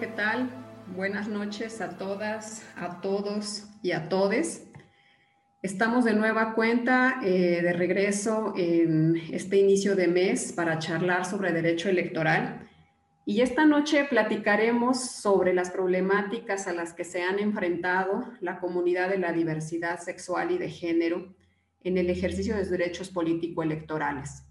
¿qué tal? Buenas noches a todas, a todos y a todes. Estamos de nueva cuenta eh, de regreso en este inicio de mes para charlar sobre derecho electoral. Y esta noche platicaremos sobre las problemáticas a las que se han enfrentado la comunidad de la diversidad sexual y de género en el ejercicio de sus derechos político-electorales.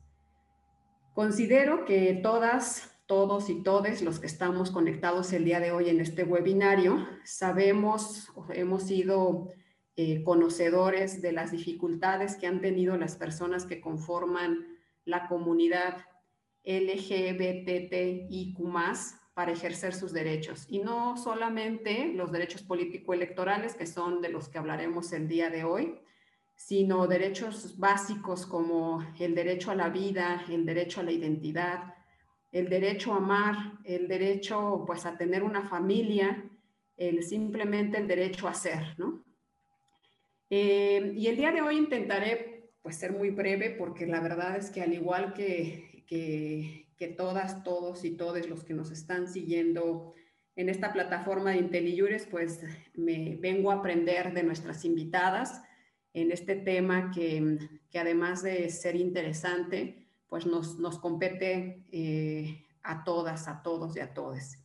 Considero que todas, todos y todes los que estamos conectados el día de hoy en este webinario sabemos, hemos sido eh, conocedores de las dificultades que han tenido las personas que conforman la comunidad LGBTIQ para ejercer sus derechos. Y no solamente los derechos político-electorales, que son de los que hablaremos el día de hoy, sino derechos básicos como el derecho a la vida, el derecho a la identidad, el derecho a amar, el derecho pues a tener una familia, el simplemente el derecho a ser, ¿no? Eh, y el día de hoy intentaré pues ser muy breve porque la verdad es que al igual que, que, que todas, todos y todos los que nos están siguiendo en esta plataforma de IntelliJures, pues me vengo a aprender de nuestras invitadas en este tema que, que además de ser interesante, pues nos, nos compete eh, a todas, a todos y a todos.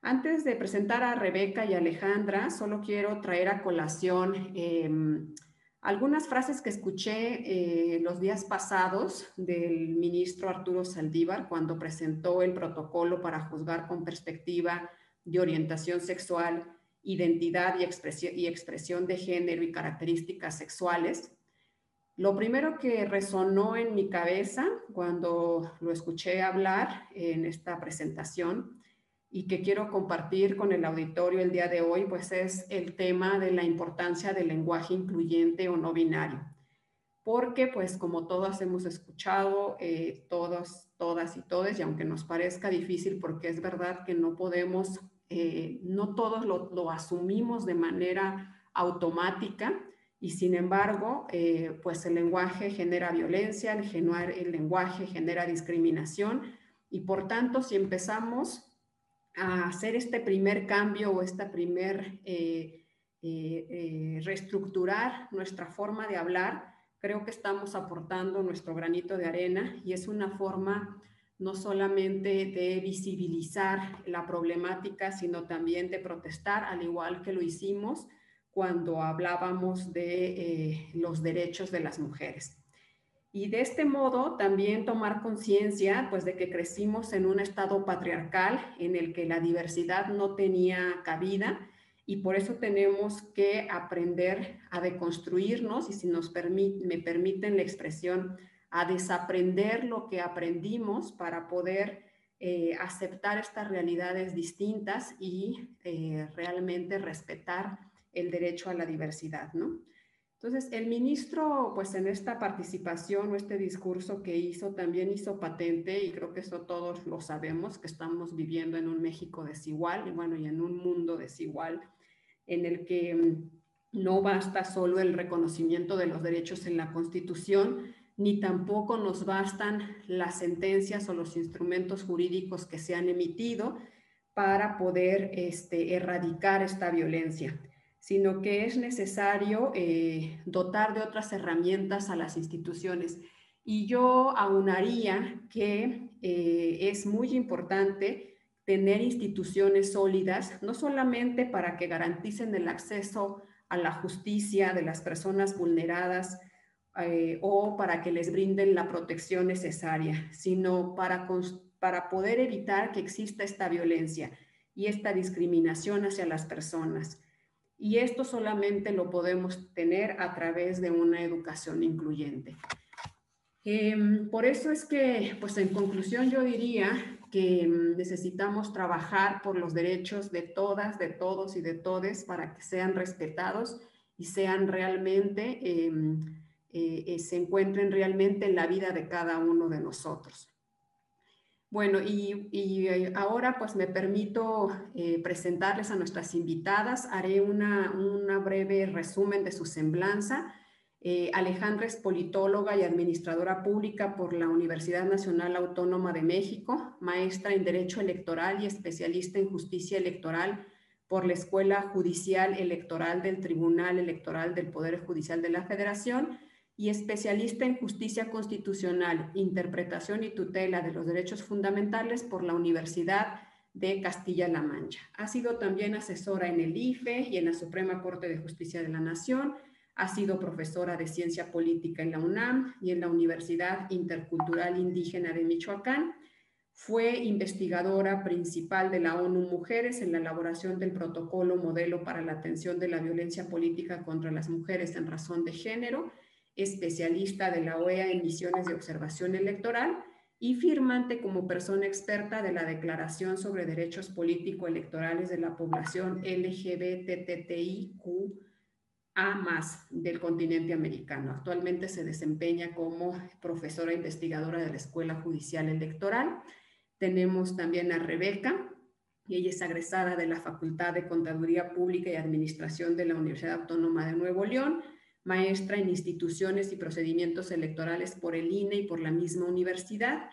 Antes de presentar a Rebeca y Alejandra, solo quiero traer a colación em, algunas frases que escuché eh, los días pasados del ministro Arturo Saldívar cuando presentó el protocolo para juzgar con perspectiva de orientación sexual identidad y expresión, y expresión de género y características sexuales. Lo primero que resonó en mi cabeza cuando lo escuché hablar en esta presentación y que quiero compartir con el auditorio el día de hoy, pues es el tema de la importancia del lenguaje incluyente o no binario. Porque, pues, como todas hemos escuchado, eh, todos, todas y todos, y aunque nos parezca difícil, porque es verdad que no podemos eh, no todos lo, asumimos de manera automática y sin embargo, eh, pues el lenguaje genera violencia, el, lenguaje genera discriminación. Y por tanto, si empezamos a hacer este primer cambio o esta primer eh, reestructurar nuestra forma de hablar, creo que estamos aportando nuestro granito de arena y es una forma no solamente de visibilizar la problemática, sino también de protestar, al igual que lo hicimos cuando hablábamos de eh, los derechos de las mujeres. Y de este modo también tomar conciencia pues de que crecimos en un estado patriarcal en el que la diversidad no tenía cabida y por eso tenemos que aprender a deconstruirnos y si nos me permiten la expresión a desaprender lo que aprendimos para poder eh, aceptar estas realidades distintas y eh, realmente respetar el derecho a la diversidad, ¿no? Entonces, el ministro, pues en esta participación o este discurso que hizo, también hizo patente, y creo que eso todos lo sabemos, que estamos viviendo en un México desigual, y bueno, y en un mundo desigual, en el que mm, no basta solo el reconocimiento de los derechos en la Constitución, ni tampoco nos bastan las sentencias o los instrumentos jurídicos que se han emitido para poder este, erradicar esta violencia, sino que es necesario eh, dotar de otras herramientas a las instituciones. Y yo aunaría que eh, es muy importante tener instituciones sólidas, no solamente para que garanticen el acceso a la justicia de las personas vulneradas, eh, o para que les brinden la protección necesaria, sino para, para poder evitar que exista esta violencia y esta discriminación hacia las personas. Y esto solamente lo podemos tener a través de una educación incluyente. Em, por eso es que, pues en conclusión, yo diría que em, necesitamos trabajar por los derechos de todas, de todos y de todes para que sean respetados y sean realmente em, eh, eh, se encuentren realmente en la vida de cada uno de nosotros. Bueno, y, eh, ahora pues me permito presentarles a nuestras invitadas. Haré una, una, breve resumen de su semblanza Eh, Alejandra es politóloga y administradora pública por la Universidad Nacional Autónoma de México, maestra en Derecho Electoral y especialista en Justicia Electoral por la Escuela Judicial Electoral del Tribunal Electoral del Poder Judicial de la Federación y especialista en Justicia Constitucional, Interpretación y Tutela de los Derechos Fundamentales por la Universidad de Castilla-La Mancha. Ha sido también asesora en el IFE y en la Suprema Corte de Justicia de la Nación ha sido profesora de ciencia política en la UNAM y en la Universidad Intercultural Indígena de Michoacán. Fue investigadora principal de la ONU Mujeres en la elaboración del protocolo modelo para la atención de la violencia política contra las mujeres en razón de género, especialista de la OEA en misiones de observación electoral y firmante como persona experta de la Declaración sobre Derechos Político-Electorales de la Población LGBTTIQ a más del continente americano. Actualmente se desempeña como profesora investigadora de la Escuela Judicial Electoral. Tenemos también a Rebeca, y ella es egresada de la Facultad de Contaduría Pública y Administración de la Universidad Autónoma de Nuevo León, maestra en instituciones y procedimientos electorales por el INE y por la misma universidad.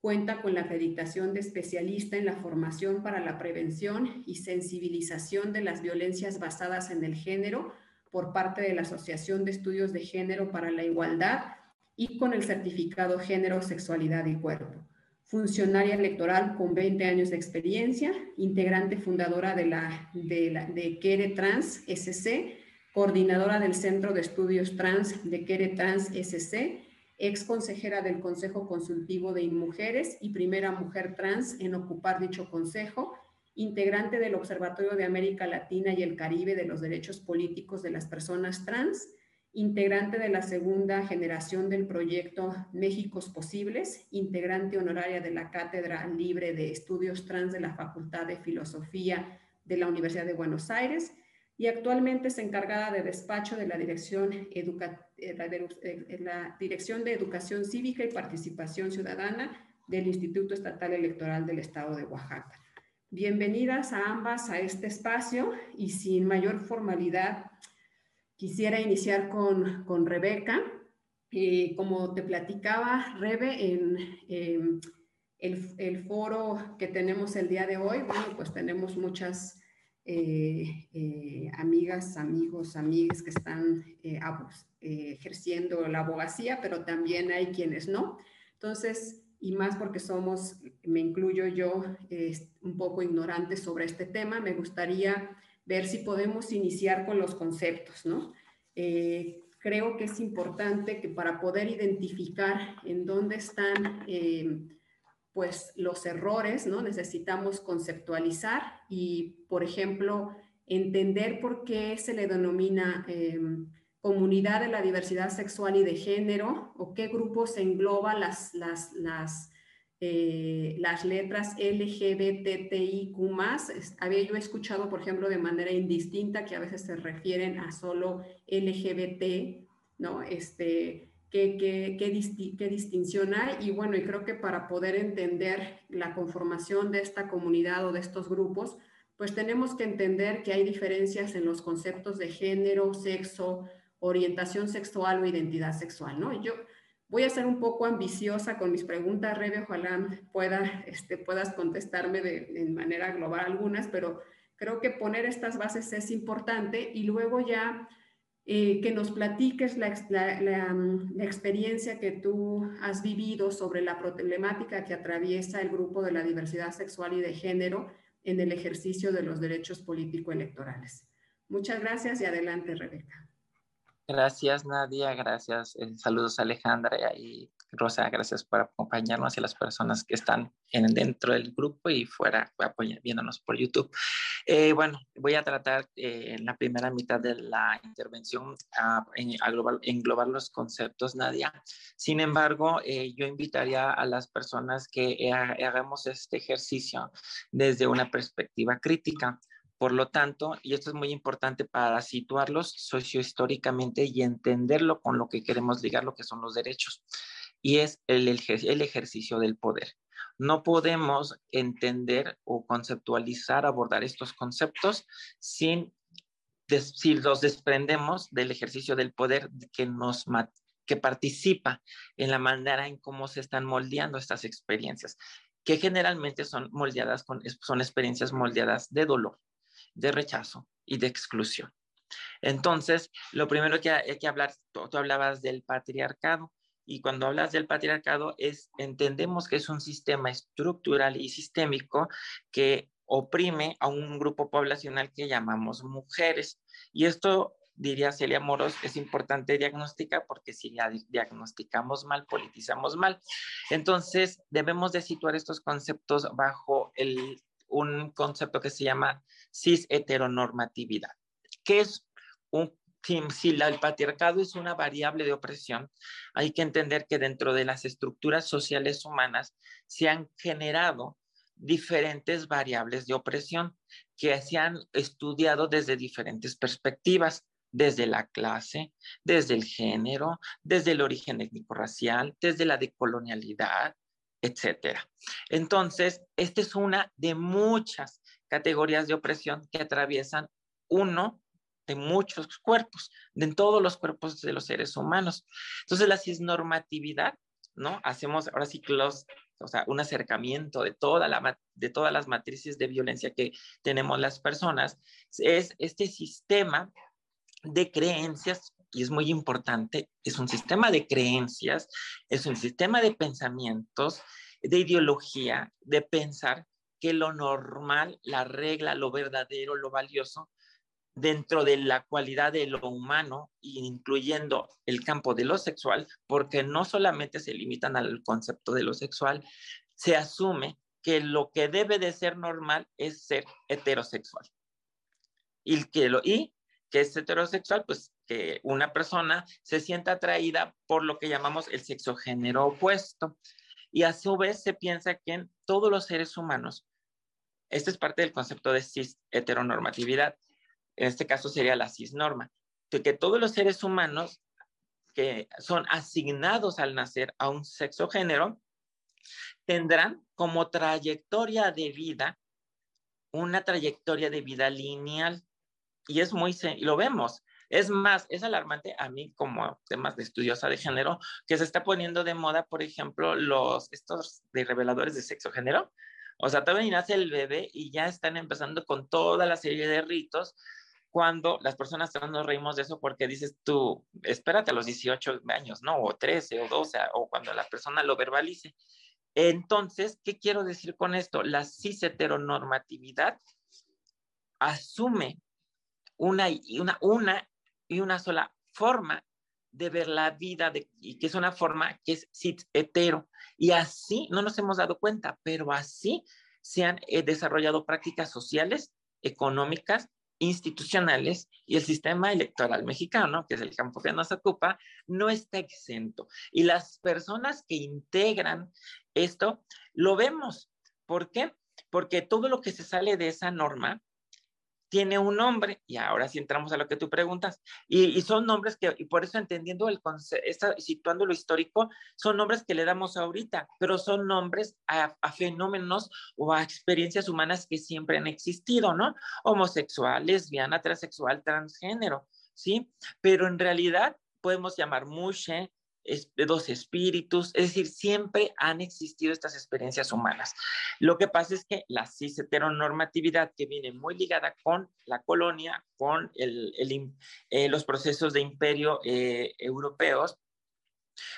Cuenta con la acreditación de especialista en la formación para la prevención y sensibilización de las violencias basadas en el género por parte de la Asociación de Estudios de Género para la Igualdad y con el certificado Género, Sexualidad y Cuerpo. Funcionaria electoral con 20 años de experiencia, integrante fundadora de, la, de, la, de Quere Trans SC, coordinadora del Centro de Estudios Trans de Quere Trans SC, ex consejera del Consejo Consultivo de Inmujeres y primera mujer trans en ocupar dicho consejo integrante del Observatorio de América Latina y el Caribe de los Derechos Políticos de las Personas Trans, integrante de la segunda generación del proyecto Méxicos Posibles, integrante honoraria de la Cátedra Libre de Estudios Trans de la Facultad de Filosofía de la Universidad de Buenos Aires y actualmente es encargada de despacho de la Dirección, eh, eh, la Dirección de Educación Cívica y Participación Ciudadana del Instituto Estatal Electoral del Estado de Oaxaca. Bienvenidas a ambas a este espacio y sin mayor formalidad quisiera iniciar con, con Rebeca. Eh, como te platicaba, Rebe, en el, el, foro que tenemos el día de hoy, bueno, pues tenemos muchas eh, eh, amigas, amigos, amigas que están ejerciendo la abogacía, pero también hay quienes no. Entonces, y más porque somos, me incluyo yo, un poco ignorantes sobre este tema, me gustaría ver si podemos iniciar con los conceptos, ¿no? Eh, creo que es importante que para poder identificar en dónde están eh, pues los errores, ¿no? Necesitamos conceptualizar y, por ejemplo, entender por qué se le denomina eh, comunidad de la diversidad sexual y de género o qué grupos engloba las, las, las, eh, las letras LGBTIQ Había yo escuchado, por ejemplo, de manera indistinta que a veces se refieren a solo LGBT, ¿no? Este, ¿qué, qué, qué, distinción hay? Y bueno, y creo que para poder entender la conformación de esta comunidad o de estos grupos, pues tenemos que entender que hay diferencias en los conceptos de género, sexo, orientación sexual o identidad sexual, ¿no? Yo voy a ser un poco ambiciosa con mis preguntas, Rebe, ojalá pueda, este, puedas contestarme de, manera global algunas, pero creo que poner estas bases es importante y luego ya eh, que nos platiques la, la, la, experiencia que tú has vivido sobre la problemática que atraviesa el grupo de la diversidad sexual y de género en el ejercicio de los derechos político-electorales. Muchas gracias y adelante, Rebeca. Gracias, Nadia. Gracias. Eh, saludos, Alejandra y Rosa. Gracias por acompañarnos y a las personas que están en, dentro del grupo y fuera viéndonos por YouTube. Eh, bueno, voy a tratar eh, en la primera mitad de la intervención a, englobar, los conceptos, Nadia. Sin embargo, yo invitaría a las personas que hagamos este ejercicio desde una perspectiva crítica por lo tanto, y esto es muy importante para situarlos sociohistóricamente y entenderlo con lo que queremos ligar, lo que son los derechos, y es el, el ejercicio del poder. No podemos entender o conceptualizar, abordar estos conceptos sin si los desprendemos del ejercicio del poder que nos que participa en la manera en cómo se están moldeando estas experiencias, que generalmente son moldeadas con, son experiencias moldeadas de dolor, de rechazo y de exclusión. Entonces, lo primero que hay que hablar, tú, hablabas del patriarcado, y cuando hablas del patriarcado es entendemos que es un sistema estructural y sistémico que oprime a un grupo poblacional que llamamos mujeres. Y esto, diría Celia Moros, es importante diagnosticar porque si ya diagnosticamos mal, politizamos mal. Entonces, debemos de situar estos conceptos bajo el, un concepto que se llama cis heteronormatividad, que es un si el patriarcado es una variable de opresión, hay que entender que dentro de las estructuras sociales humanas se han generado diferentes variables de opresión que se han estudiado desde diferentes perspectivas, desde la clase, desde el género, desde el origen étnico-racial, desde la decolonialidad, etcétera. Entonces, esta es una de muchas categorías de opresión que atraviesan uno de muchos cuerpos, de todos los cuerpos de los seres humanos. Entonces, la cisnormatividad, ¿no? Hacemos ahora ciclos o sea, un acercamiento de, toda la, de todas las matrices de violencia que tenemos las personas, es este sistema de creencias, y es muy importante, es un sistema de creencias, es un sistema de pensamientos, de ideología, de pensar que lo normal, la regla, lo verdadero, lo valioso, dentro de la cualidad de lo humano, incluyendo el campo de lo sexual, porque no solamente se limitan al concepto de lo sexual, se asume que lo que debe de ser normal es ser heterosexual. Y que, lo, y que es heterosexual, pues que una persona se sienta atraída por lo que llamamos el sexo género opuesto. Y a su vez se piensa que en todos los seres humanos, este es parte del concepto de cis heteronormatividad, en este caso sería la cisnorma, de que todos los seres humanos que son asignados al nacer a un sexo género tendrán como trayectoria de vida una trayectoria de vida lineal. Y es muy, y lo vemos. Es más, es alarmante a mí como temas de estudiosa de género que se está poniendo de moda, por ejemplo, los, estos de reveladores de sexo género. O sea, todavía nace el bebé y ya están empezando con toda la serie de ritos cuando las personas nos reímos de eso porque dices tú, espérate a los 18 años, ¿no? O 13 o 12, o cuando la persona lo verbalice. Entonces, ¿qué quiero decir con esto? La cis heteronormatividad asume una y una, una y una sola forma de ver la vida y que es una forma que es cis hetero. Y así, no nos hemos dado cuenta, pero así se han eh, desarrollado prácticas sociales, económicas institucionales y el sistema electoral mexicano, que es el campo que nos ocupa, no está exento. Y las personas que integran esto, lo vemos. ¿Por qué? Porque todo lo que se sale de esa norma tiene un nombre, y ahora sí entramos a lo que tú preguntas, y, son nombres que, y por eso entendiendo el concepto, situando lo histórico, son nombres que le damos ahorita, pero son nombres a, a, fenómenos o a experiencias humanas que siempre han existido, ¿no? Homosexual, lesbiana, transexual, transgénero, ¿sí? Pero en realidad podemos llamar mushe, de dos espíritus, es decir, siempre han existido estas experiencias humanas. Lo que pasa es que la cis heteronormatividad que viene muy ligada con la colonia, con el, eh, los procesos de imperio eh, europeos,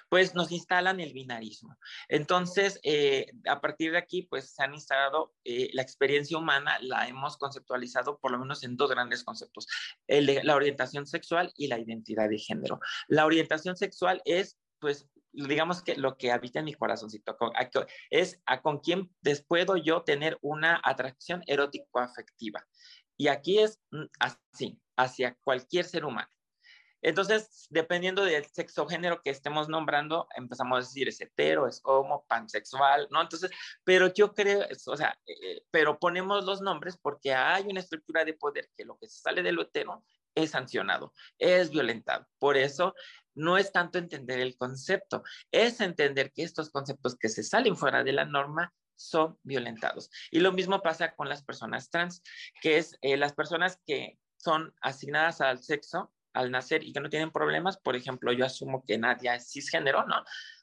pues nos instalan el binarismo. Entonces, eh, a partir de aquí, pues se han instalado la experiencia humana, la hemos conceptualizado por lo menos en dos grandes conceptos, la orientación sexual y la identidad de género. La orientación sexual es pues digamos que lo que habita en mi corazoncito es a con quién puedo yo tener una atracción erótico-afectiva. Y aquí es mm, así, hacia cualquier ser humano. Entonces, dependiendo del sexo género que estemos nombrando, empezamos a decir es hetero, es homo, pansexual, ¿no? Entonces, pero yo creo, o sea, eh, pero ponemos los nombres porque hay una estructura de poder que lo que sale de lo hetero es sancionado, es violentado. Por eso no es tanto entender el concepto, es entender que estos conceptos que se salen fuera de la norma son violentados. Y lo mismo pasa con las personas trans, que es eh, las personas que son asignadas al sexo al nacer y que no tienen problemas, por ejemplo, yo asumo que Nadia es cisgénero, ¿no?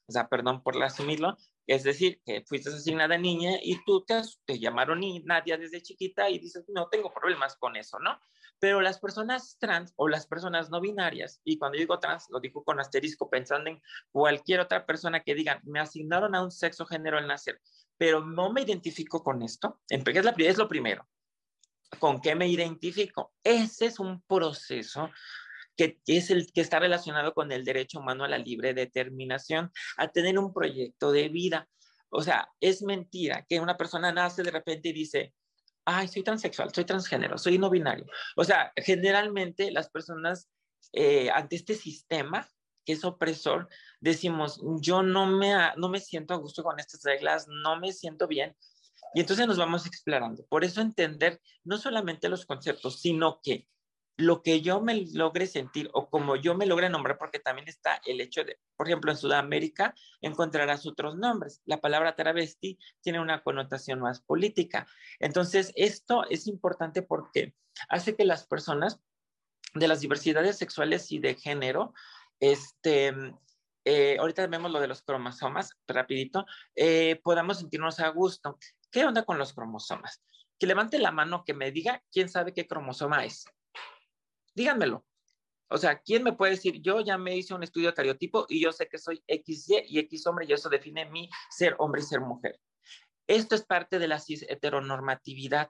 O sea, perdón por asumirlo, es decir, que fuiste asignada niña y tú te, te llamaron Nadia desde chiquita y dices, no tengo problemas con eso, ¿no? Pero las personas trans o las personas no binarias, y cuando digo trans, lo digo con asterisco pensando en cualquier otra persona que diga, me asignaron a un sexo género al nacer, pero no me identifico con esto, es, la, es lo primero. ¿Con qué me identifico? Ese es un proceso que es el que está relacionado con el derecho humano a la libre determinación, a tener un proyecto de vida. O sea, es mentira que una persona nace de repente y dice, ay, soy transexual, soy transgénero, soy no binario. O sea, generalmente las personas eh, ante este sistema que es opresor, decimos, yo no me, no me siento a gusto con estas reglas, no me siento bien. Y entonces nos vamos explorando. Por eso entender no solamente los conceptos, sino que lo que yo me logre sentir o como yo me logre nombrar, porque también está el hecho de, por ejemplo, en Sudamérica encontrarás otros nombres. La palabra travesti tiene una connotación más política. Entonces, esto es importante porque hace que las personas de las diversidades sexuales y de género, este, eh, ahorita vemos lo de los cromosomas, rapidito, eh, podamos sentirnos a gusto. ¿Qué onda con los cromosomas? Que levante la mano que me diga quién sabe qué cromosoma es díganmelo. O sea, ¿quién me puede decir, yo ya me hice un estudio de cariotipo y yo sé que soy XY y X hombre y eso define mi ser hombre y ser mujer? Esto es parte de la cis heteronormatividad,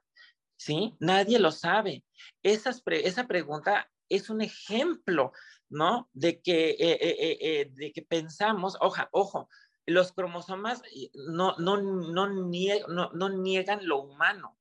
¿sí? Nadie lo sabe. Esas esa pregunta es un ejemplo, ¿no? De que, eh, eh, eh, de que pensamos, oja, ojo, los cromosomas no, no, no, no niegan lo humano.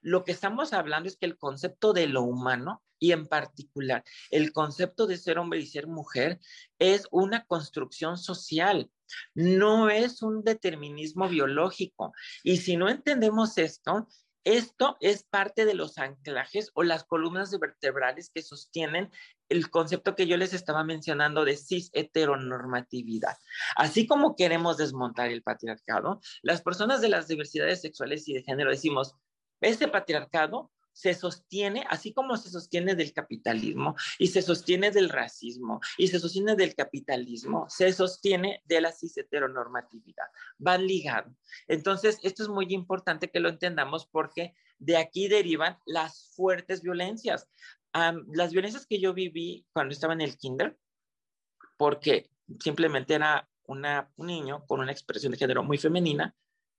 Lo que estamos hablando es que el concepto de lo humano y en particular el concepto de ser hombre y ser mujer es una construcción social, no es un determinismo biológico. Y si no entendemos esto, esto es parte de los anclajes o las columnas vertebrales que sostienen el concepto que yo les estaba mencionando de cis heteronormatividad. Así como queremos desmontar el patriarcado, las personas de las diversidades sexuales y de género decimos, este patriarcado se sostiene, así como se sostiene del capitalismo y se sostiene del racismo y se sostiene del capitalismo, se sostiene de la cis heteronormatividad. Van ligados. Entonces, esto es muy importante que lo entendamos porque de aquí derivan las fuertes violencias. las violencias que yo viví cuando estaba en el kinder, porque simplemente era un niño con una expresión de género muy femenina,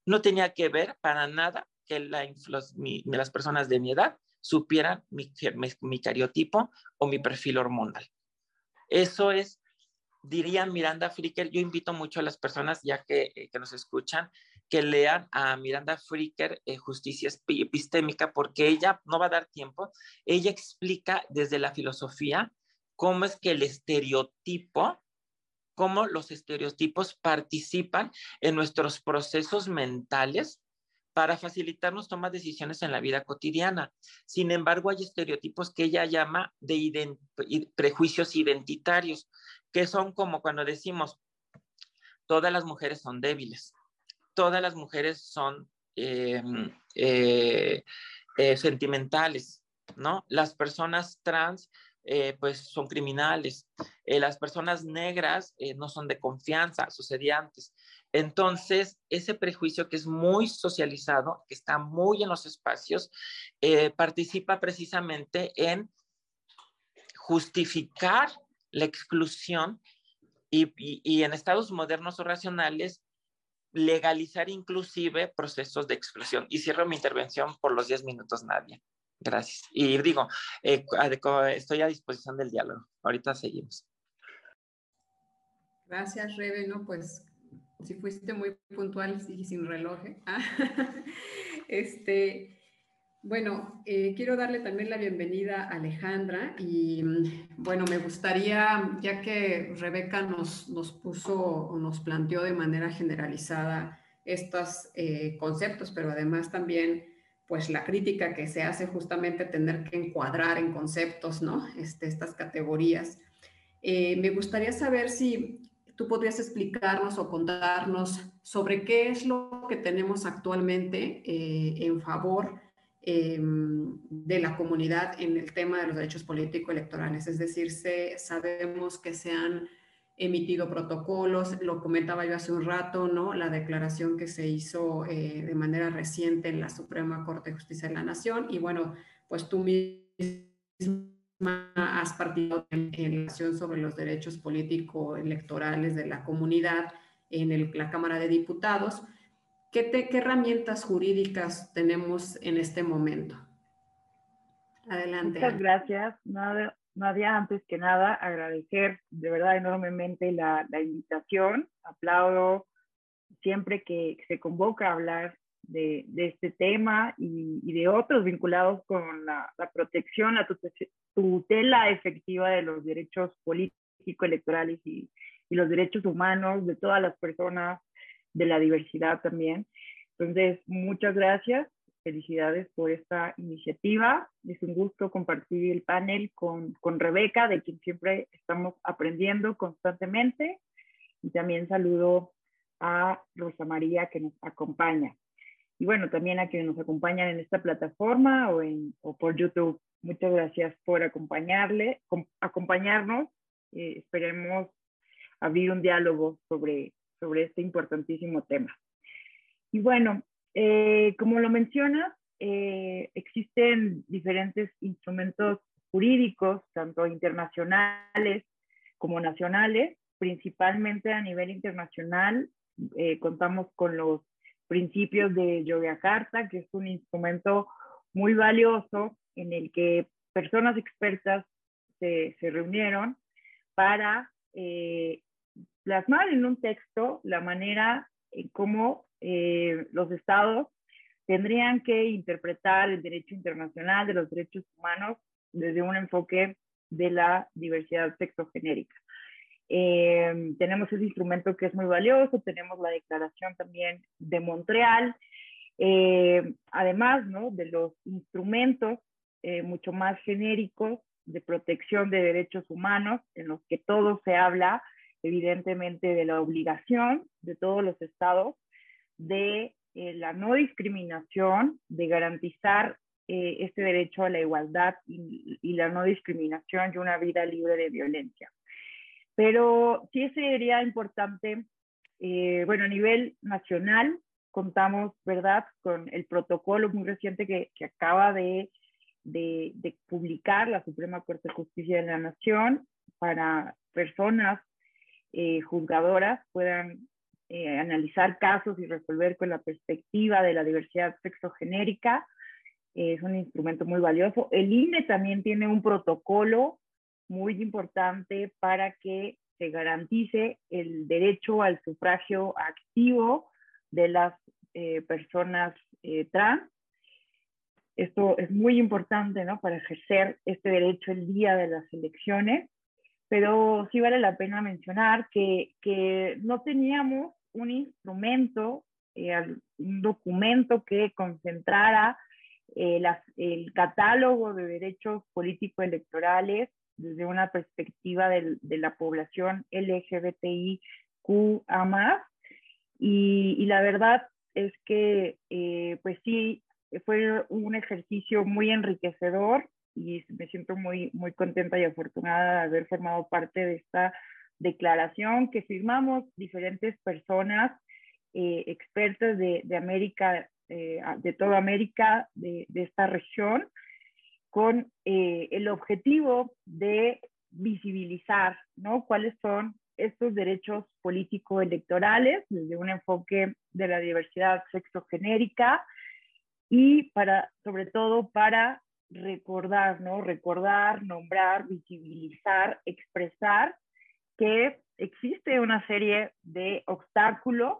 no tenía que ver para nada que las personas de mi edad supieran mi, mi, cariotipo o mi perfil hormonal. Eso es, diría Miranda Fricker, yo invito mucho a las personas, ya que, eh, que nos escuchan, que lean a Miranda Fricker, eh, Justicia Epistémica, porque ella no va a dar tiempo, ella explica desde la filosofía cómo es que el estereotipo, cómo los estereotipos participan en nuestros procesos mentales para facilitarnos tomar decisiones en la vida cotidiana. Sin embargo, hay estereotipos que ella llama de prejuicios identitarios, que son como cuando decimos, todas las mujeres son débiles, todas las mujeres son em, eh, eh, sentimentales, ¿no? Las personas trans eh, pues son criminales. las personas negras no son de confianza, sucedía antes. Entonces, ese prejuicio que es muy socializado, que está muy en los espacios, eh, participa precisamente en justificar la exclusión y, en estados modernos o racionales legalizar inclusive procesos de exclusión. Y cierro mi intervención por los 10 minutos, Nadia. Gracias. Y digo, eh, estoy a disposición del diálogo. Ahorita seguimos. Gracias, Rebe. No, pues si fuiste muy puntual y sin reloj. ¿eh? Ah, este, bueno, eh, quiero darle también la bienvenida a Alejandra y bueno, me gustaría, ya que Rebeca nos, nos puso o nos planteó de manera generalizada estos eh, conceptos, pero además también pues la crítica que se hace justamente tener que encuadrar en conceptos, ¿no? Este, estas categorías. me gustaría saber si tú podrías explicarnos o contarnos sobre qué es lo que tenemos actualmente eh, en favor em, de la comunidad en el tema de los derechos políticos electorales. Es decir, se, sabemos que se han emitido protocolos, lo comentaba yo hace un rato, ¿no? La declaración que se hizo eh, de manera reciente en la Suprema Corte de Justicia de la Nación y bueno, pues tú misma has partido en, relación sobre los derechos políticos electorales de la comunidad en la Cámara de Diputados. ¿Qué, ¿Qué herramientas jurídicas tenemos en este momento? Adelante. Muchas gracias. Nada, Nadia, antes que nada, agradecer de verdad enormemente la, la invitación. Aplaudo siempre que se convoca a hablar de, este tema y, de otros vinculados con la, protección, la tutela efectiva de los derechos políticos, electorales y, y los derechos humanos de todas las personas, de la diversidad también. Entonces, muchas gracias Felicidades por esta iniciativa. Es un gusto compartir el panel con, con Rebeca, de quien siempre estamos aprendiendo constantemente. Y también saludo a Rosa María que nos acompaña. Y bueno, también a quienes nos acompañan en esta plataforma o, en, o por YouTube. Muchas gracias por acompañarle, acompañarnos. Eh, esperemos abrir un diálogo sobre, sobre este importantísimo tema. Y bueno, eh, como lo mencionas, eh, existen diferentes instrumentos jurídicos, tanto internacionales como nacionales. Principalmente a nivel internacional, eh, contamos con los principios de Yogyakarta, que es un instrumento muy valioso en el que personas expertas se, reunieron para plasmar en un texto la manera en cómo eh, los estados tendrían que interpretar el derecho internacional de los derechos humanos desde un enfoque de la diversidad sexogenérica. Eh, tenemos ese instrumento que es muy valioso, tenemos la declaración también de Montreal, eh, además ¿no? de los instrumentos mucho más genéricos de protección de derechos humanos, en los que todo se habla evidentemente de la obligación de todos los estados de eh, la no discriminación, de garantizar eh, este derecho a la igualdad y, la no discriminación y una vida libre de violencia. Pero sí sería importante, eh, bueno, a nivel nacional contamos, ¿verdad?, con el protocolo muy reciente que, que acaba de, de, de, publicar la Suprema Corte de Justicia de la Nación para personas juzgadoras puedan eh, analizar casos y resolver con la perspectiva de la diversidad sexogenérica. es un instrumento muy valioso. El INE también tiene un protocolo muy importante para que se garantice el derecho al sufragio activo de las eh, personas eh, trans. Esto es muy importante ¿no? para ejercer este derecho el día de las elecciones, pero sí vale la pena mencionar que, que no teníamos un instrumento, eh, un documento que concentrara eh, el catálogo de derechos político-electorales desde una perspectiva de la población LGBTIQA+. Y, y la verdad es que, eh, pues sí, fue un ejercicio muy enriquecedor y me siento muy, muy contenta y afortunada de haber formado parte de esta declaración que firmamos diferentes personas eh, expertas de, de América, eh, de toda América, de, de esta región, con eh, el objetivo de visibilizar ¿no? cuáles son estos derechos político-electorales desde un enfoque de la diversidad sexogenérica y para, sobre todo para recordar, ¿no? Recordar, nombrar, visibilizar, expresar que existe una serie de obstáculos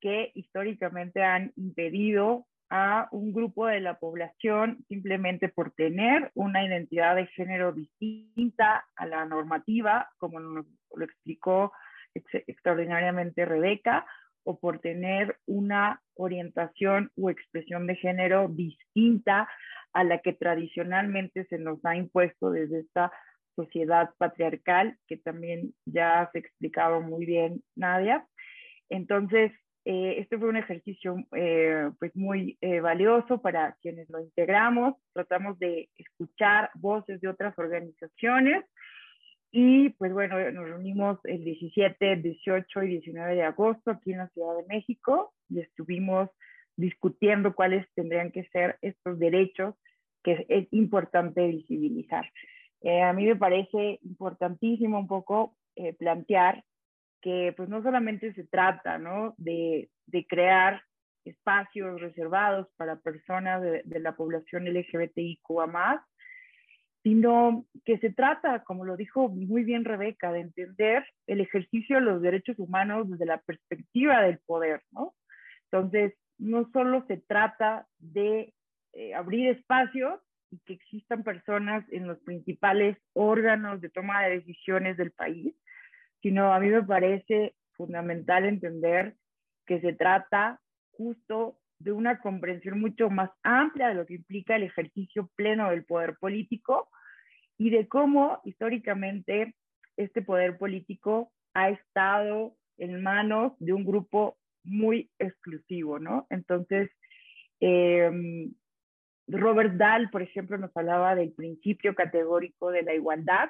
que históricamente han impedido a un grupo de la población simplemente por tener una identidad de género distinta a la normativa, como nos lo explicó extraordinariamente Rebeca, o por tener una orientación u expresión de género distinta a la que tradicionalmente se nos ha impuesto desde esta sociedad patriarcal, que también ya has explicado muy bien, Nadia. Entonces, eh, este fue un ejercicio eh, pues muy eh, valioso para quienes lo integramos. Tratamos de escuchar voces de otras organizaciones y pues bueno, nos reunimos el 17, 18 y 19 de agosto aquí en la Ciudad de México y estuvimos discutiendo cuáles tendrían que ser estos derechos que es, importante visibilizar. a mí me parece importantísimo un poco plantear que pues no solamente se trata, ¿no? De, de crear espacios reservados para personas de, la población LGBTIQA más, sino que se trata, como lo dijo muy bien Rebeca, de entender el ejercicio de los derechos humanos desde la perspectiva del poder, ¿no? Entonces, no solo se trata de eh, abrir espacios y que existan personas en los principales órganos de toma de decisiones del país, sino a mí me parece fundamental entender que se trata justo de una comprensión mucho más amplia de lo que implica el ejercicio pleno del poder político y de cómo históricamente este poder político ha estado en manos de un grupo muy exclusivo, ¿no? Entonces, em, Robert Dahl, por ejemplo, nos hablaba del principio categórico de la igualdad,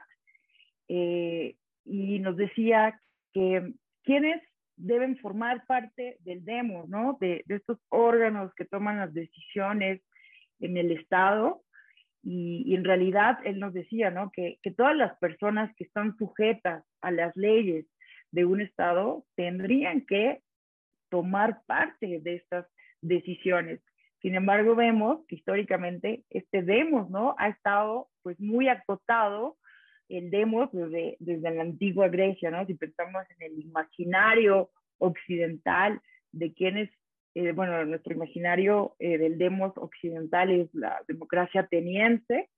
eh, y nos decía que quienes deben formar parte del demo, ¿no? De, estos órganos que toman las decisiones en el Estado. Y, en realidad él nos decía, ¿no? Que, que todas las personas que están sujetas a las leyes de un Estado tendrían que tomar parte de estas decisiones. Sin embargo, vemos que históricamente este demos, ¿no? Ha estado pues muy acotado el demos desde, desde la antigua Grecia, ¿no? Si pensamos en el imaginario occidental de quienes, eh, bueno, nuestro imaginario eh, del demos occidental es la democracia ateniense,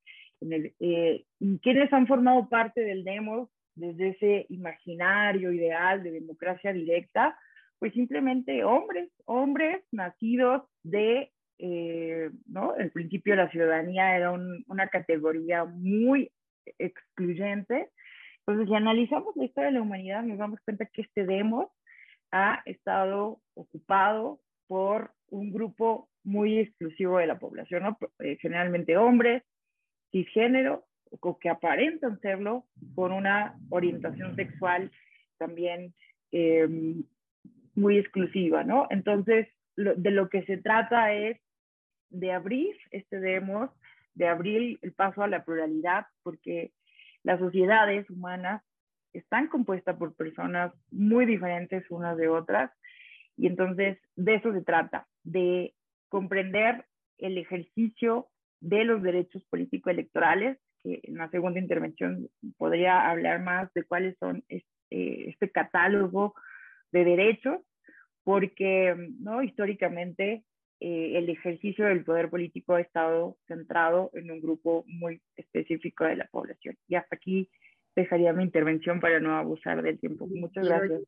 en el, eh, quienes han formado parte del demos desde ese imaginario ideal de democracia directa, pues simplemente hombres, hombres nacidos de, ¿no? El principio la ciudadanía era una categoría muy excluyente. Entonces, si analizamos la historia de la humanidad, nos damos cuenta que este demos ha estado ocupado por un grupo muy exclusivo de la población, eh, generalmente hombres, cisgénero, o que aparentan serlo, con una orientación sexual también em, muy exclusiva, ¿no? Entonces, de lo que se trata es de abrir este demos de abrir el paso a la pluralidad, porque las sociedades humanas están compuestas por personas muy diferentes unas de otras, y entonces de eso se trata, de comprender el ejercicio de los derechos político-electorales, que en la segunda intervención podría hablar más de cuáles son este, este catálogo de derechos, porque ¿no? históricamente eh, el ejercicio del poder político ha estado centrado en un grupo muy específico de la población. Y hasta aquí dejaría mi intervención para no abusar del tiempo. Muchas gracias.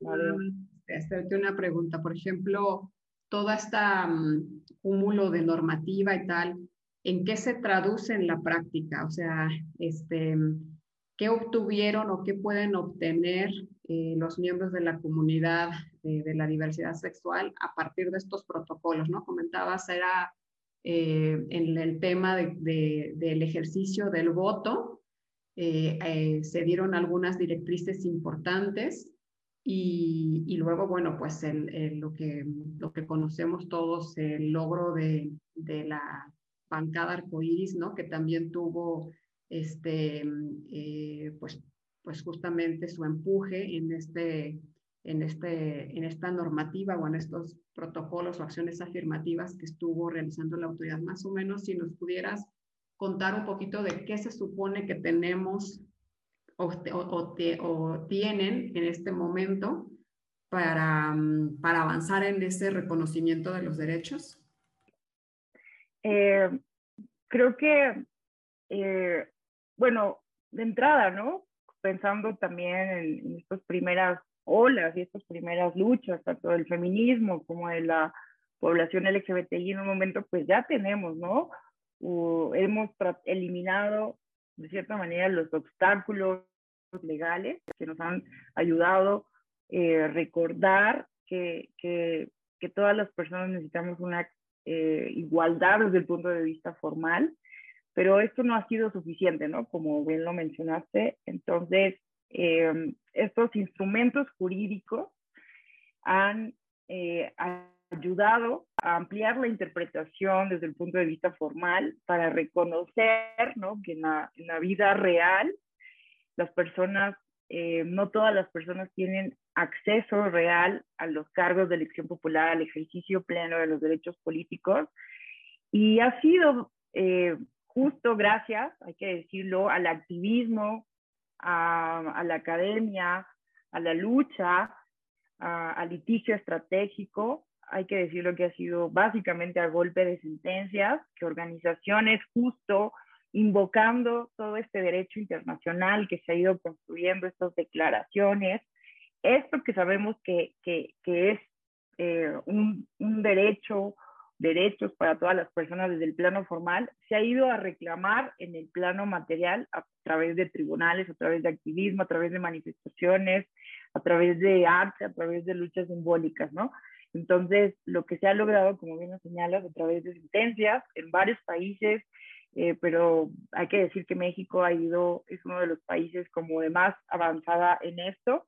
Hacerte una pregunta, por ejemplo, toda esta um, cúmulo de normativa y tal, ¿en qué se traduce en la práctica? O sea, este, ¿qué obtuvieron o qué pueden obtener eh, los miembros de la comunidad de la diversidad sexual a partir de estos protocolos, ¿no? Comentabas, era eh, en el tema de, del ejercicio del voto, eh, se dieron algunas directrices importantes y, y luego, bueno, pues el, lo, que, lo que conocemos todos, el logro de, de la bancada arcoíris, ¿no? Que también tuvo, este, pues pues justamente su empuje en, este, en, este, en esta normativa o en estos protocolos o acciones afirmativas que estuvo realizando la autoridad. Más o menos, si nos pudieras contar un poquito de qué se supone que tenemos o, o, tienen en este momento para, para, avanzar en ese reconocimiento de los derechos? Eh, creo que, eh, bueno, de entrada, ¿no? Pensando también en, estas primeras olas y estas primeras luchas, tanto del feminismo como de la población LGBTI en un momento, pues ya tenemos, ¿no? hemos eliminado de cierta manera los obstáculos legales que nos han ayudado a eh, recordar que, que, que todas las personas necesitamos una eh, igualdad desde el punto de vista formal, pero esto no ha sido suficiente, ¿no? Como bien lo mencionaste. Entonces, em, estos instrumentos jurídicos han eh, ayudado a ampliar la interpretación desde el punto de vista formal para reconocer ¿no? que en la, en la, vida real las personas, eh, no todas las personas tienen acceso real a los cargos de elección popular, al ejercicio pleno de los derechos políticos. Y ha sido eh, justo gracias, hay que decirlo, al activismo, a, la academia, a la lucha, al litigio estratégico, hay que decirlo que ha sido básicamente a golpe de sentencias, que organizaciones justo invocando todo este derecho internacional que se ha ido construyendo, estas declaraciones, esto que sabemos que, que, es eh, un, derecho, derechos para todas las personas desde el plano formal, se ha ido a reclamar en el plano material a través de tribunales, a través de activismo, a través de manifestaciones, a través de arte, a través de luchas simbólicas, ¿no? Entonces, lo que se ha logrado, como bien lo señalas, a través de sentencias en varios países, eh, pero hay que decir que México ha ido, es uno de los países como de más avanzada en esto,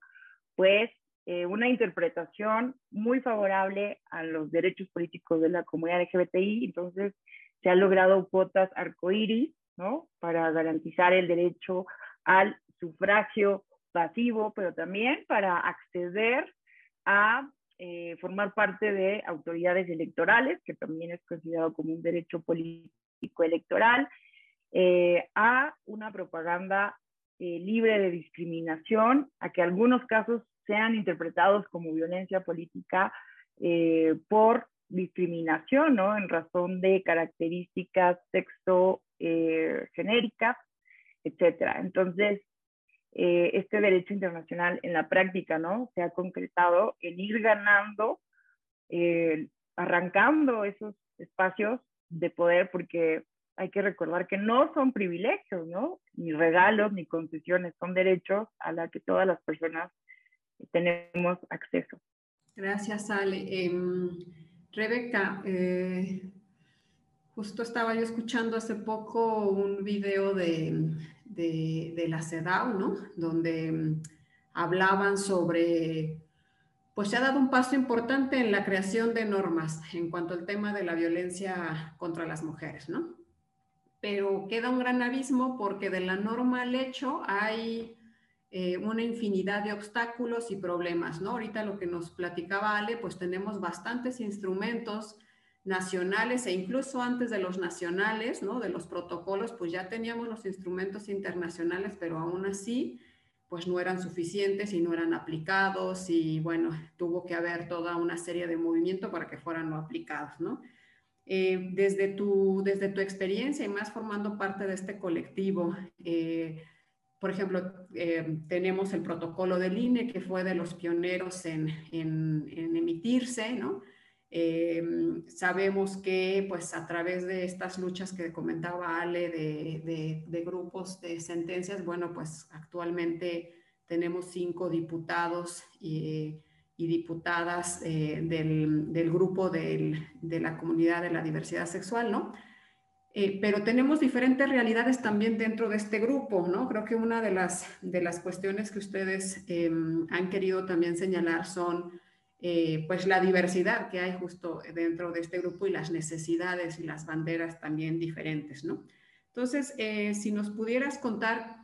pues eh, una interpretación muy favorable a los derechos políticos de la comunidad LGBTI, entonces se han logrado cuotas arcoíris, ¿no? Para garantizar el derecho al sufragio pasivo, pero también para acceder a eh, formar parte de autoridades electorales, que también es considerado como un derecho político electoral, eh, a una propaganda libre de discriminación, a que algunos casos sean interpretados como violencia política por discriminación, ¿no? En razón de características sexo genéricas, etcétera. Entonces, eh, este derecho internacional en la práctica, ¿no? Se ha concretado en ir ganando, eh, arrancando esos espacios de poder, porque hay que recordar que no son privilegios, ¿no? Ni regalos, ni concesiones, son derechos a los que todas las personas tenemos acceso. Gracias, Ale. Em, Rebeca, eh, justo estaba yo escuchando hace poco un video de de, la CEDAW, ¿no? Donde mm, hablaban sobre, pues se ha dado un paso importante en la creación de normas en cuanto al tema de la violencia contra las mujeres, ¿no? Pero queda un gran abismo porque de la norma al hecho hay eh, una infinidad de obstáculos y problemas, ¿no? Ahorita lo que nos platicaba Ale, pues tenemos bastantes instrumentos nacionales e incluso antes de los nacionales, ¿no? De los protocolos, pues ya teníamos los instrumentos internacionales, pero aún así, pues no eran suficientes y no eran aplicados y bueno, tuvo que haber toda una serie de movimientos para que fueran no aplicados, ¿no? Eh, desde, tu, desde tu experiencia y más formando parte de este colectivo, eh, por ejemplo, eh, tenemos el protocolo del INE, que fue de los pioneros en, en, emitirse, ¿no? Em, sabemos que pues a través de estas luchas que comentaba Ale de, de, grupos de sentencias, bueno, pues actualmente tenemos cinco diputados y, y diputadas eh, del, del, grupo del, de la comunidad de la diversidad sexual, ¿no? Eh, pero tenemos diferentes realidades también dentro de este grupo, ¿no? Creo que una de las, de las cuestiones que ustedes em, han querido también señalar son eh, pues la diversidad que hay justo dentro de este grupo y las necesidades y las banderas también diferentes, ¿no? Entonces, eh, si nos pudieras contar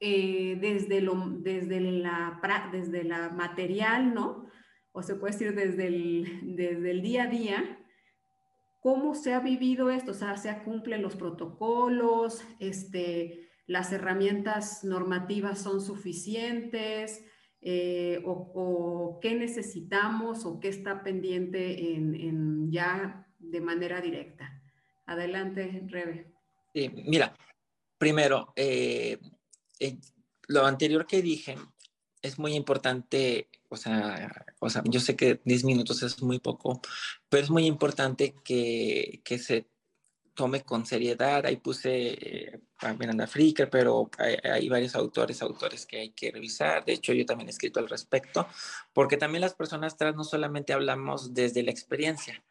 eh, desde, lo, desde, la, desde la material, ¿no? O se puede decir desde el, desde el día a día, ¿cómo se ha vivido esto? O sea, ¿se cumplen los protocolos? Este, ¿Las herramientas normativas son suficientes? Eh, o, qué necesitamos o qué está pendiente en, ya de manera directa. Adelante, Rebe. Sí, mira, primero, eh, lo anterior que dije es muy importante, o sea, o sea, yo sé que 10 minutos es muy poco, pero es muy importante que, que se tome con seriedad. Ahí puse eh, a Miranda Fricker, pero hay, hay, varios autores, autores que hay que revisar. De hecho, yo también he escrito al respecto, porque también las personas trans no solamente hablamos desde la experiencia,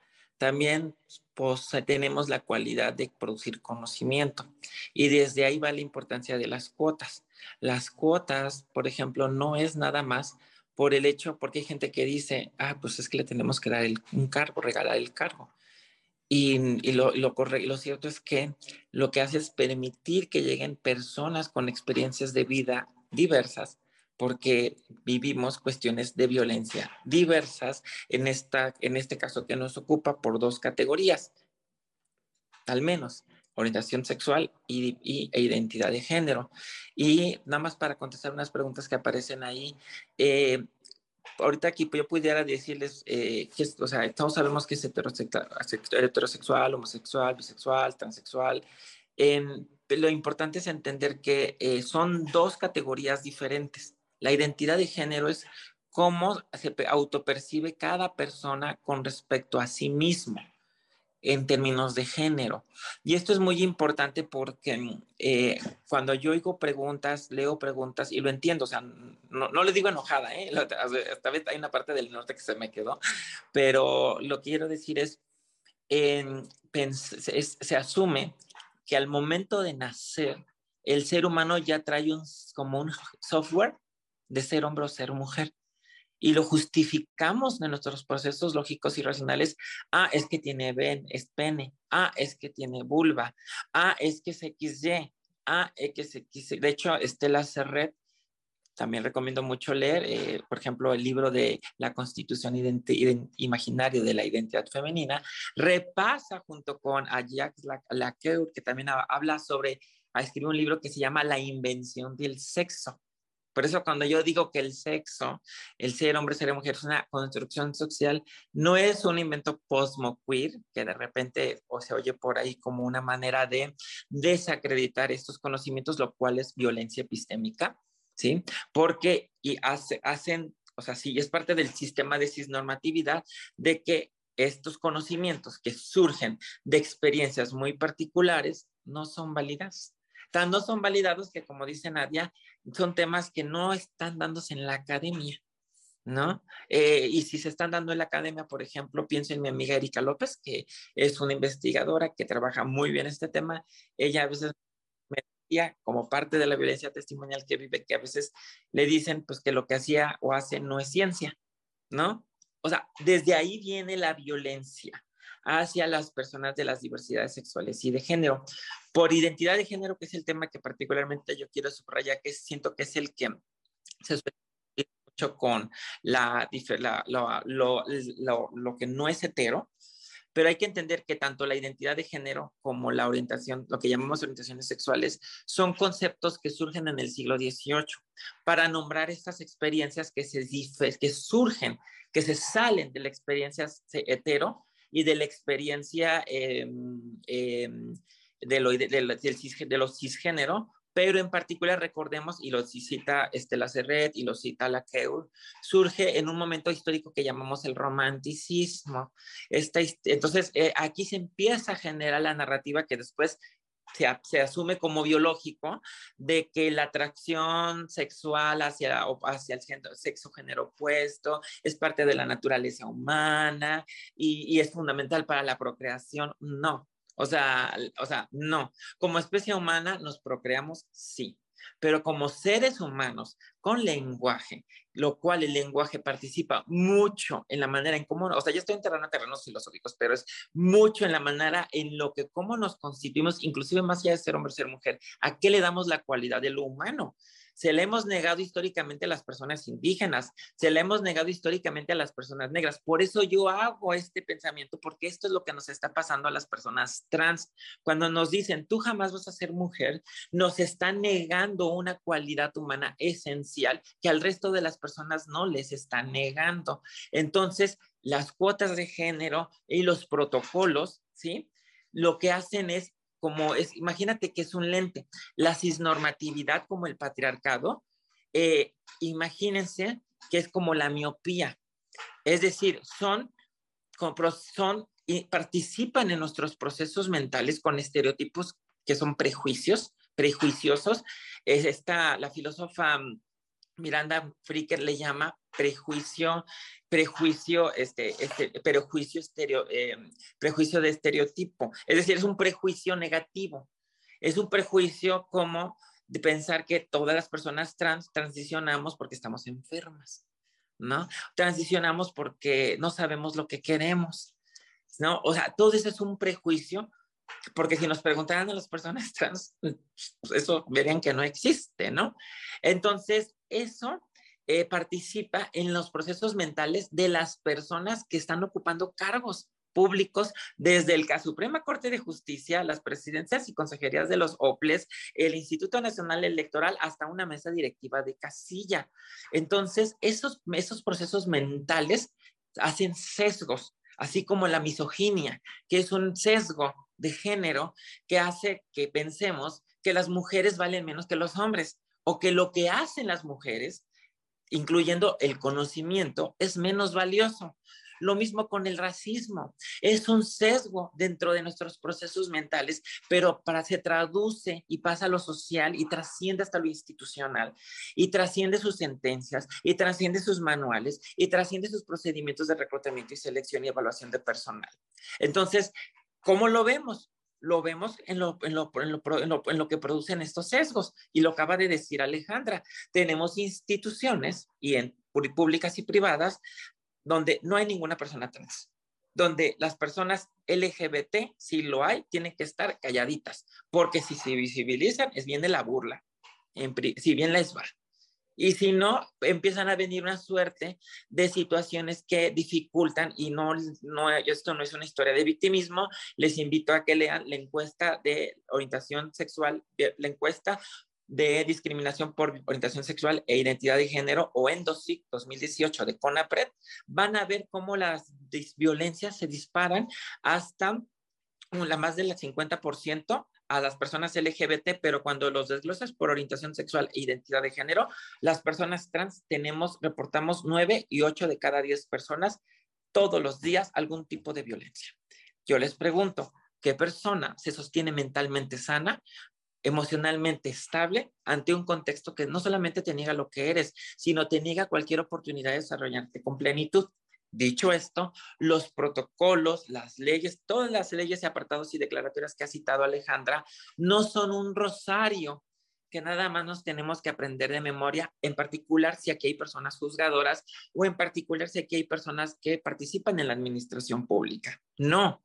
también pues, tenemos la cualidad de producir conocimiento. Y desde ahí va la importancia de las cuotas. Las cuotas, por ejemplo, no es nada más por el hecho, porque hay gente que dice, ah, pues es que le tenemos que dar un cargo, regalar el cargo. Y, lo, lo, lo cierto es que lo que hace es permitir que lleguen personas con experiencias de vida diversas, porque vivimos cuestiones de violencia diversas en, esta, en este caso que nos ocupa por dos categorías, al menos orientación sexual y, e identidad de género. Y nada más para contestar unas preguntas que aparecen ahí, eh, ahorita aquí yo pudiera decirles eh, que, o sea, todos sabemos que es heterosexual, homosexual, bisexual, transexual. Em, lo importante es entender que eh, son dos categorías diferentes. La identidad de género es cómo se autopercibe cada persona con respecto a sí mismo en términos de género. Y esto es muy importante porque eh, cuando yo oigo preguntas, leo preguntas y lo entiendo, o sea, no, no le digo enojada, ¿eh? esta vez hay una parte del norte que se me quedó, pero lo que quiero decir es, se asume que al momento de nacer, el ser humano ya trae un, como un software de ser hombre o ser mujer y lo justificamos en nuestros procesos lógicos y racionales. Ah, es que tiene ven, es pene. Ah, es que tiene vulva. Ah, es que es XY. Ah, es que XY. De hecho, Estela Serret, también recomiendo mucho leer, eh, por ejemplo, el libro de La Constitución Imaginaria de la Identidad Femenina, repasa junto con Ajax Laceur, que también habla sobre, escribe un libro que se llama La Invención del Sexo por eso cuando yo digo que el sexo, el ser hombre, ser mujer, es una construcción social, no es un invento posmo-queer, que de repente o se oye por ahí como una manera de desacreditar estos conocimientos, lo cual es violencia epistémica, ¿sí? Porque y hace, hacen, o sea, sí, es parte del sistema de cisnormatividad de que estos conocimientos que surgen de experiencias muy particulares no son válidas. Tan no son validados que, como dice Nadia, son temas que no están dándose en la academia, ¿no? Eh, y si se están dando en la academia, por ejemplo, pienso en mi amiga Erika López, que es una investigadora que trabaja muy bien este tema. Ella a veces me decía, como parte de la violencia testimonial que vive, que a veces le dicen, pues, que lo que hacía o hace no es ciencia, ¿no? O sea, desde ahí viene la violencia hacia las personas de las diversidades sexuales y de género. Por identidad de género, que es el tema que particularmente yo quiero subrayar, que siento que es el que se suele mucho con la, lo, lo que no es hetero, pero hay que entender que tanto la identidad de género como la orientación, lo que llamamos orientaciones sexuales, son conceptos que surgen en el siglo XVIII para nombrar estas experiencias que, se, que surgen, que se salen de la experiencia hetero y de la experiencia em, em, de, lo, de, los cisgénero, pero en particular recordemos, y lo cita Estela Serret y lo cita Laqueur, surge en un momento histórico que llamamos el romanticismo. Esta, entonces, eh, aquí se empieza a generar la narrativa que después se, asume como biológico de que la atracción sexual hacia, hacia el sexo género opuesto es parte de la naturaleza humana y, y es fundamental para la procreación. No, o sea, o sea, no. Como especie humana nos procreamos, sí. Pero como seres humanos con lenguaje, lo cual el lenguaje participa mucho en la manera en cómo, o sea, ya estoy enterrando terrenos filosóficos, pero es mucho en la manera en lo que cómo nos constituimos, inclusive más allá de ser hombre, ser mujer, a qué le damos la cualidad de lo humano se le hemos negado históricamente a las personas indígenas, se le hemos negado históricamente a las personas negras. Por eso yo hago este pensamiento, porque esto es lo que nos está pasando a las personas trans. Cuando nos dicen, tú jamás vas a ser mujer, nos están negando una cualidad humana esencial que al resto de las personas no les están negando. Entonces, las cuotas de género y los protocolos, ¿sí? Lo que hacen es como es, imagínate que es un lente, la cisnormatividad como el patriarcado, eh, imagínense que es como la miopía, es decir, son, son y participan en nuestros procesos mentales con estereotipos que son prejuicios, prejuiciosos. Es esta, la filósofa mm, Miranda Fricker le llama prejuicio, prejuicio, este, este prejuicio, estereo, eh, prejuicio de estereotipo. Es decir, es un prejuicio negativo. Es un prejuicio como de pensar que todas las personas trans transicionamos porque estamos enfermas, ¿no? Transicionamos porque no sabemos lo que queremos, ¿no? O sea, todo eso es un prejuicio, porque si nos preguntaran a las personas trans, pues eso verían que no existe, ¿no? Entonces, eso eh, participa en los procesos mentales de las personas que están ocupando cargos públicos desde el Suprema Corte de Justicia, las presidencias y consejerías de los OPLES, el Instituto Nacional Electoral, hasta una mesa directiva de casilla. Entonces, esos, esos procesos mentales hacen sesgos, así como la misoginia, que es un sesgo de género que hace que pensemos que las mujeres valen menos que los hombres o que lo que hacen las mujeres, incluyendo el conocimiento, es menos valioso. Lo mismo con el racismo. Es un sesgo dentro de nuestros procesos mentales, pero para se traduce y pasa a lo social y trasciende hasta lo institucional y trasciende sus sentencias y trasciende sus manuales y trasciende sus procedimientos de reclutamiento y selección y evaluación de personal. Entonces, ¿cómo lo vemos? lo vemos en lo, en, lo, en, lo, que producen estos sesgos. Y lo acaba de decir Alejandra. Tenemos instituciones y en públicas y privadas donde no hay ninguna persona trans, donde las personas LGBT, si lo hay, tienen que estar calladitas, porque si se visibilizan es bien de la burla, si bien les va. Y si no, empiezan a venir una suerte de situaciones que dificultan y no, no, esto no es una historia de victimismo. Les invito a que lean la encuesta de orientación sexual, la encuesta de discriminación por orientación sexual e identidad de género o ENDOSIC 2018 de CONAPRED, van a ver cómo las violencias se disparan hasta la más del 50% a las personas LGBT, pero cuando los desglosas por orientación sexual e identidad de género, las personas trans tenemos, reportamos 9 y 8 de cada 10 personas todos los días algún tipo de violencia. Yo les pregunto, ¿qué persona se sostiene mentalmente sana emocionalmente estable ante un contexto que no solamente te niega lo que eres, sino te niega cualquier oportunidad de desarrollarte con plenitud. Dicho esto, los protocolos, las leyes, todas las leyes y apartados y declaratorias que ha citado Alejandra no son un rosario que nada más nos tenemos que aprender de memoria, en particular si aquí hay personas juzgadoras o en particular si aquí hay personas que participan en la administración pública. No,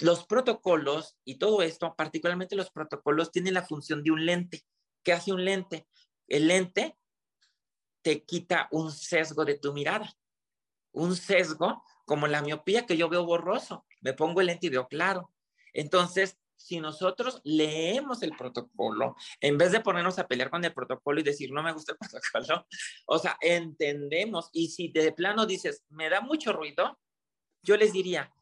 los protocolos y todo esto, particularmente los protocolos, tienen la función de un lente. ¿Qué hace un lente? El lente te quita un sesgo de tu mirada. Un sesgo como la miopía que yo veo borroso. Me pongo el lente y veo claro. Entonces, si nosotros leemos el protocolo, en vez de ponernos a pelear con el protocolo y decir, no me gusta el protocolo, o sea, entendemos. Y si de plano dices, me da mucho ruido, yo les diría,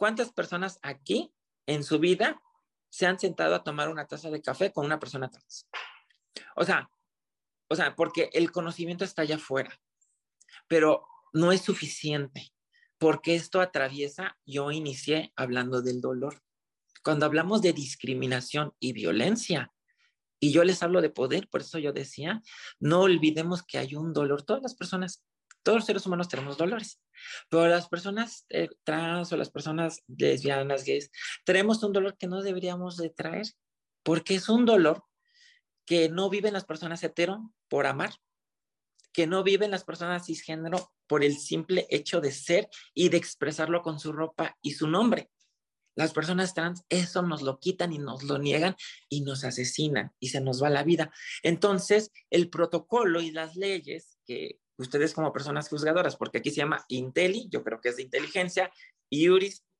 ¿Cuántas personas aquí en su vida se han sentado a tomar una taza de café con una persona trans? O sea, o sea, porque el conocimiento está allá afuera, pero no es suficiente, porque esto atraviesa, yo inicié hablando del dolor. Cuando hablamos de discriminación y violencia, y yo les hablo de poder, por eso yo decía, no olvidemos que hay un dolor. Todas las personas todos los seres humanos tenemos dolores, pero las personas eh, trans o las personas lesbianas, gays, tenemos un dolor que no deberíamos de traer, porque es un dolor que no viven las personas hetero por amar, que no viven las personas cisgénero por el simple hecho de ser y de expresarlo con su ropa y su nombre. Las personas trans eso nos lo quitan y nos lo niegan y nos asesinan y se nos va la vida. Entonces, el protocolo y las leyes que ustedes como personas juzgadoras, porque aquí se llama Inteli, yo creo que es de inteligencia, y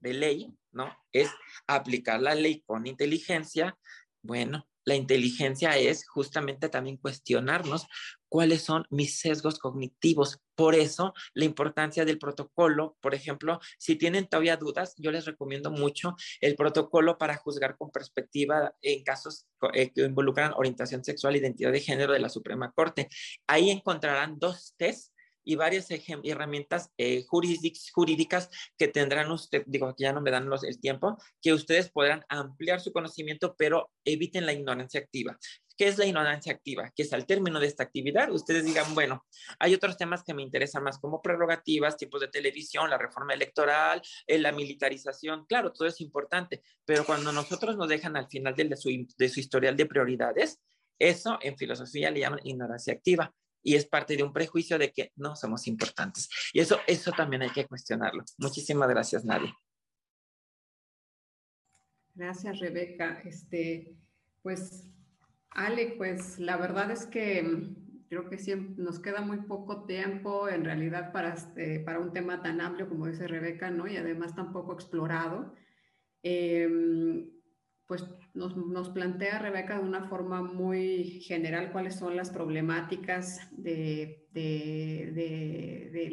de ley, ¿no? Es aplicar la ley con inteligencia. Bueno, la inteligencia es justamente también cuestionarnos cuáles son mis sesgos cognitivos. Por eso, la importancia del protocolo, por ejemplo, si tienen todavía dudas, yo les recomiendo mucho el protocolo para juzgar con perspectiva en casos eh, que involucran orientación sexual identidad de género de la Suprema Corte. Ahí encontrarán dos test y varias herramientas eh, jurídicas que tendrán usted, digo que ya no me dan los, el tiempo, que ustedes podrán ampliar su conocimiento, pero eviten la ignorancia activa. ¿Qué es la ignorancia activa? Que es al término de esta actividad, ustedes digan, bueno, hay otros temas que me interesan más como prerrogativas, tiempos de televisión, la reforma electoral, eh, la militarización, claro, todo es importante, pero cuando nosotros nos dejan al final de su, de su historial de prioridades, eso en filosofía le llaman ignorancia activa y es parte de un prejuicio de que no somos importantes. Y eso, eso también hay que cuestionarlo. Muchísimas gracias, Nadia. Gracias, Rebeca. Este, pues, Ale, pues la verdad es que mm, creo que siempre nos queda muy poco tiempo en realidad para, este, para un tema tan amplio como dice Rebeca, ¿no? Y además tan poco explorado. Em, pues nos, plantea Rebeca de una forma muy general cuáles son las problemáticas del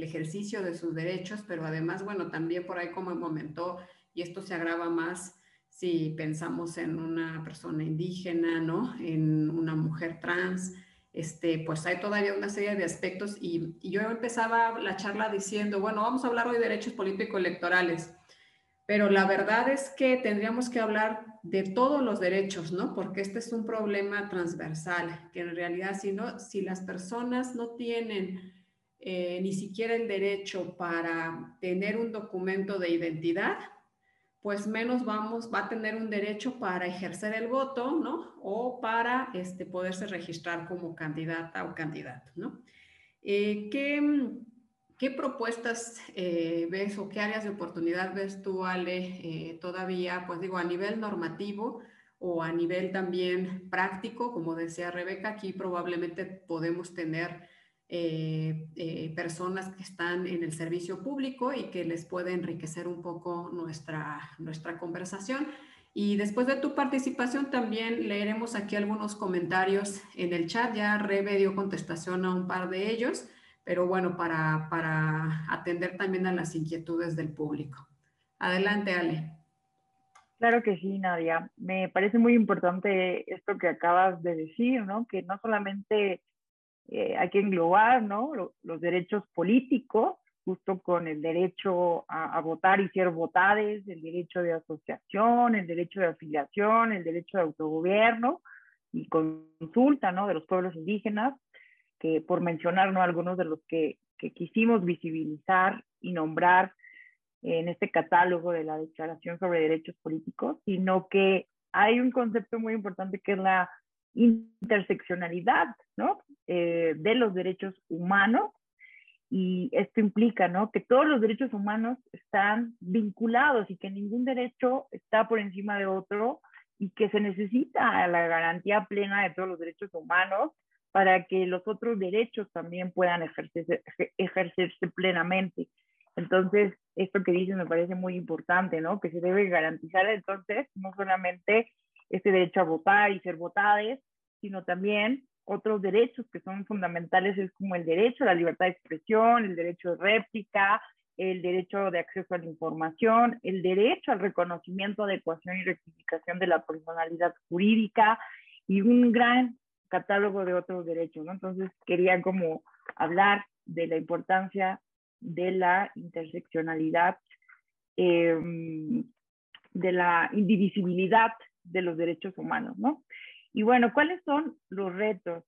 ejercicio de sus derechos, pero además, bueno, también por ahí como comentó, y esto se agrava más si pensamos en una persona indígena, ¿no? En una mujer trans, este, pues hay todavía una serie de aspectos y, y yo empezaba la charla diciendo, bueno, vamos a hablar hoy de derechos político-electorales pero la verdad es que tendríamos que hablar de todos los derechos, ¿no? Porque este es un problema transversal, que en realidad si, no, si las personas no tienen eh, ni siquiera el derecho para tener un documento de identidad, pues menos vamos, va a tener un derecho para ejercer el voto, ¿no? O para este, poderse registrar como candidata o candidato, ¿no? Eh, ¿qué, ¿Qué propuestas eh, ves o qué áreas de oportunidad ves tú, Ale, eh, todavía, pues digo, a nivel normativo o a nivel también práctico? Como decía Rebeca, aquí probablemente podemos tener eh, personas que están en el servicio público y que les puede enriquecer un poco nuestra, nuestra conversación. Y después de tu participación también leeremos aquí algunos comentarios en el chat. Ya Rebe dio contestación a un par de ellos pero bueno, para, para atender también a las inquietudes del público. Adelante, Ale. Claro que sí, Nadia. Me parece muy importante esto que acabas de decir, ¿no? Que no solamente eh, hay que englobar, ¿no? Los, derechos políticos, justo con el derecho a, votar y ser votades, el derecho de asociación, el derecho de afiliación, el derecho de autogobierno y consulta, ¿no? De los pueblos indígenas, que por mencionar ¿no? algunos de los que, que quisimos visibilizar y nombrar en este catálogo de la Declaración sobre Derechos Políticos, sino que hay un concepto muy importante que es la interseccionalidad ¿no? Eh, de los derechos humanos y esto implica ¿no? que todos los derechos humanos están vinculados y que ningún derecho está por encima de otro y que se necesita la garantía plena de todos los derechos humanos para que los otros derechos también puedan ejercerse, ejercerse plenamente. Entonces, esto que dices me parece muy importante, ¿no? Que se debe garantizar entonces no solamente este derecho a votar y ser votadas, sino también otros derechos que son fundamentales, es como el derecho a la libertad de expresión, el derecho de réplica, el derecho de acceso a la información, el derecho al reconocimiento, adecuación y rectificación de la personalidad jurídica y un gran catálogo de otros derechos, ¿no? Entonces quería como hablar de la importancia de la interseccionalidad, em, de la indivisibilidad de los derechos humanos, ¿no? Y bueno, ¿cuáles son los retos?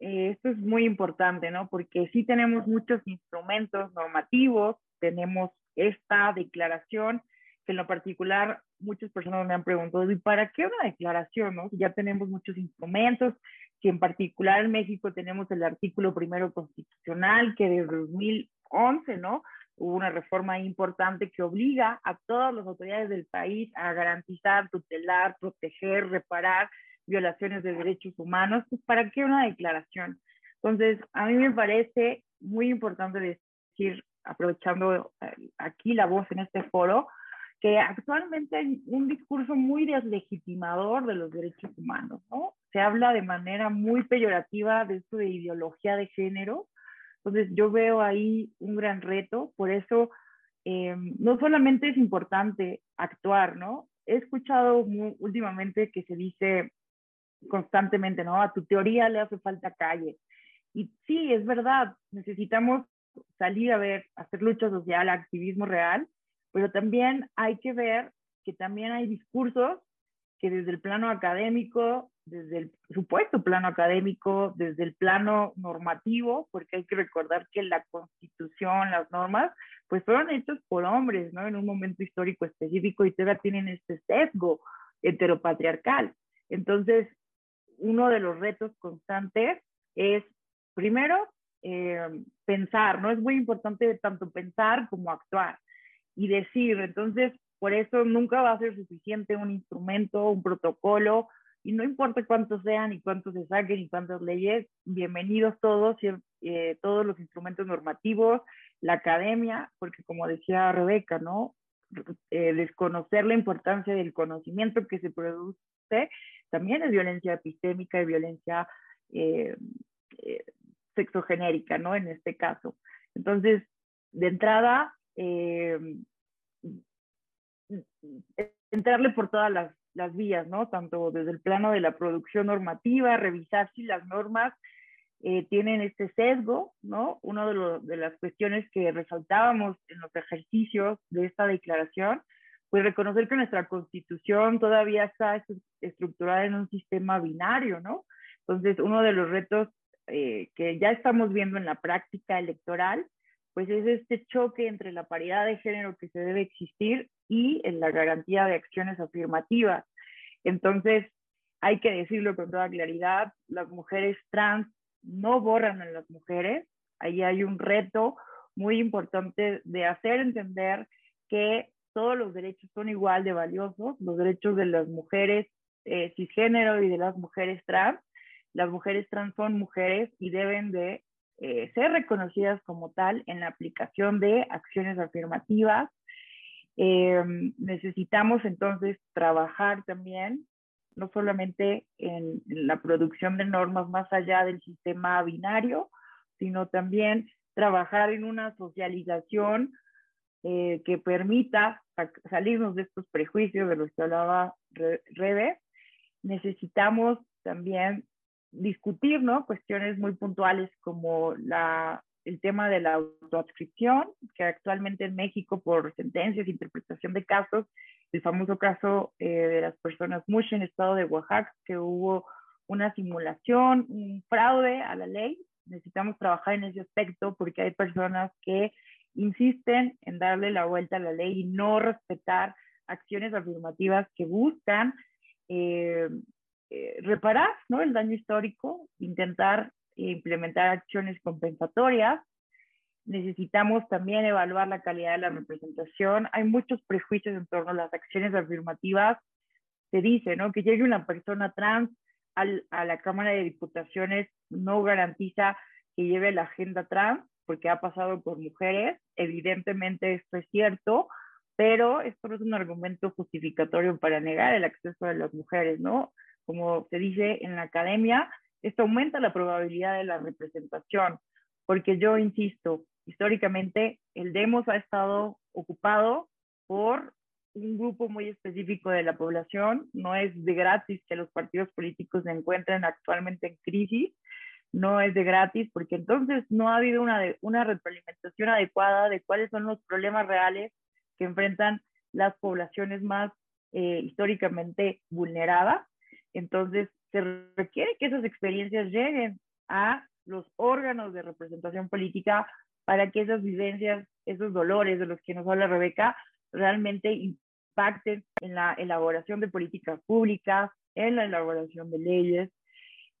Eh, esto es muy importante, ¿no? Porque sí tenemos muchos instrumentos normativos, tenemos esta declaración, que en lo particular muchas personas me han preguntado, ¿y para qué una declaración? No? Ya tenemos muchos instrumentos, que en particular en México tenemos el artículo primero constitucional que desde 2011, ¿no? Hubo una reforma importante que obliga a todas las autoridades del país a garantizar, tutelar, proteger, reparar violaciones de derechos humanos. Pues, ¿Para qué una declaración? Entonces, a mí me parece muy importante decir, aprovechando eh, aquí la voz en este foro, que actualmente hay un discurso muy deslegitimador de los derechos humanos, ¿no? Se habla de manera muy peyorativa de esto de ideología de género. Entonces yo veo ahí un gran reto, por eso eh, no solamente es importante actuar, ¿no? He escuchado últimamente que se dice constantemente, ¿no? A tu teoría le hace falta calle. Y sí, es verdad, necesitamos salir a ver, hacer lucha social, activismo real, pero también hay que ver que también hay discursos que desde el plano académico, desde el supuesto plano académico, desde el plano normativo, porque hay que recordar que la constitución, las normas, pues fueron hechos por hombres, ¿no? En un momento histórico específico y todavía tienen este sesgo heteropatriarcal. Entonces, uno de los retos constantes es, primero, eh, pensar, ¿no? Es muy importante tanto pensar como actuar y decir. Entonces, por eso nunca va a ser suficiente un instrumento, un protocolo, y no importa cuántos sean y cuántos se saquen y cuántas leyes, bienvenidos todos, eh, todos los instrumentos normativos, la academia, porque como decía Rebeca, ¿no? Eh, desconocer la importancia del conocimiento que se produce también es violencia epistémica y violencia eh, eh, sexogenérica, ¿no? En este caso. Entonces, de entrada, eh, entrarle por todas las, vías, ¿no? Tanto desde el plano de la producción normativa, revisar si las normas tienen este sesgo, ¿no? Una de, de, las cuestiones que resaltábamos en los ejercicios de esta declaración pues reconocer que nuestra constitución todavía está estructurada en un sistema binario, ¿no? Entonces, uno de los retos eh, que ya estamos viendo en la práctica electoral, pues es este choque entre la paridad de género que se debe existir y la garantía de acciones afirmativas. Entonces, hay que decirlo con toda claridad, las mujeres trans no borran a las mujeres, ahí hay un reto muy importante de hacer entender que todos los derechos son igual de valiosos, los derechos de las mujeres eh, cisgénero y de las mujeres trans. Las mujeres trans son mujeres y deben de eh, ser reconocidas como tal en la aplicación de acciones afirmativas. Em, necesitamos entonces trabajar también, no solamente en, la producción de normas más allá del sistema binario, sino también trabajar en una socialización eh, que permita salirnos de estos prejuicios de los que hablaba Rebe, necesitamos también discutir ¿no? cuestiones muy puntuales como la, el tema de la autoadscripción, que actualmente en México por sentencias, interpretación de casos, el famoso caso eh, de las personas Mush en el estado de Oaxaca, que hubo una simulación, un fraude a la ley. Necesitamos trabajar en ese aspecto porque hay personas que insisten en darle la vuelta a la ley y no respetar acciones afirmativas que buscan eh, eh, reparar ¿no? el daño histórico, intentar implementar acciones compensatorias. Necesitamos también evaluar la calidad de la representación. Hay muchos prejuicios en torno a las acciones afirmativas. Se dice ¿no? que llegue una persona trans a la Cámara de Diputaciones no garantiza que lleve la agenda trans porque ha pasado por mujeres. Evidentemente esto es cierto, pero esto no es un argumento justificatorio para negar el acceso de las mujeres, ¿no? Como se dice en la academia, esto aumenta la probabilidad de la representación, porque yo insisto, históricamente el demos ha estado ocupado por un grupo muy específico de la población, no es de gratis que los partidos políticos se encuentren actualmente en crisis, no es de gratis, porque entonces no ha habido una, una retroalimentación adecuada de cuáles son los problemas reales que enfrentan las poblaciones más eh, históricamente vulneradas. Entonces, se requiere que esas experiencias lleguen a los órganos de representación política para que esas vivencias, esos dolores de los que nos habla Rebeca, realmente impacten en la elaboración de políticas públicas, en la elaboración de leyes,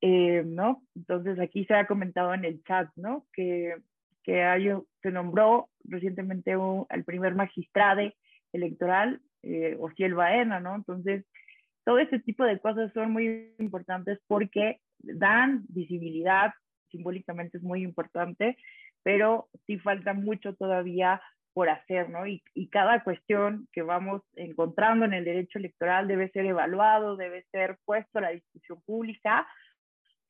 eh, ¿no? Entonces aquí se ha comentado en el chat, ¿no? Que, que hay, se nombró recientemente un, al primer magistrado electoral, eh, Ociel Baena, ¿no? Entonces, todo ese tipo de cosas son muy importantes porque dan visibilidad, simbólicamente es muy importante, pero sí falta mucho todavía por hacer, ¿no? Y, y, cada cuestión que vamos encontrando en el derecho electoral debe ser evaluado, debe ser puesto a la discusión pública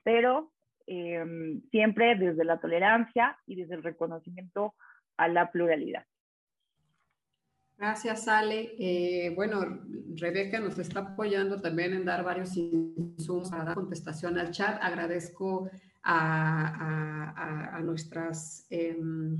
pero em, siempre desde la tolerancia y desde el reconocimiento a la pluralidad. Gracias, Ale. Eh, bueno, Rebeca nos está apoyando también en dar varios insumos para dar contestación al chat. Agradezco a, nuestras, em,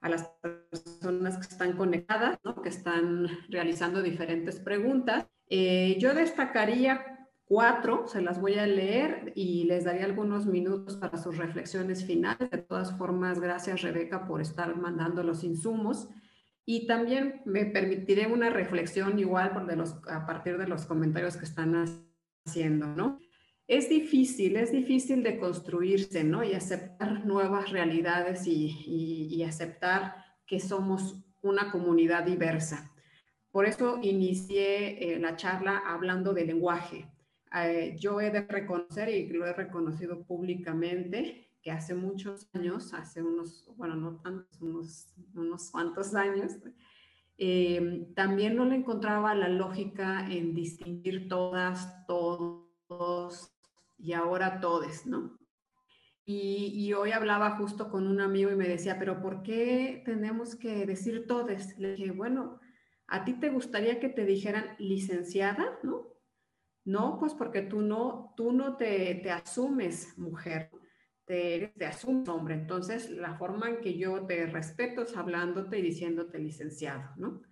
a las personas que están conectadas, que están realizando diferentes preguntas. Eh, yo destacaría cuatro, se las voy a leer y les daría algunos minutos para sus reflexiones finales. De todas formas, gracias Rebeca por estar mandando los insumos. Y también me permitiré una reflexión igual por de los, a partir de los comentarios que están haciendo, ¿no? Es difícil, es difícil de construirse, ¿no? Y aceptar nuevas realidades y, y, aceptar que somos una comunidad diversa. Por eso inicié eh, la charla hablando de lenguaje. Eh, yo he de reconocer, y lo he reconocido públicamente, que hace muchos años, hace unos, bueno, no tantos, unos, unos cuantos años, eh, también no le encontraba la lógica en distinguir todas, todos y ahora todes, ¿no? Y, y, hoy hablaba justo con un amigo y me decía, pero ¿por qué tenemos que decir todes? Le dije, bueno, ¿a ti te gustaría que te dijeran licenciada, no? No, pues porque tú no, tú no te, te asumes mujer te asumes hombre. Entonces, la forma en que yo te respeto es hablándote y diciéndote licenciado, ¿no?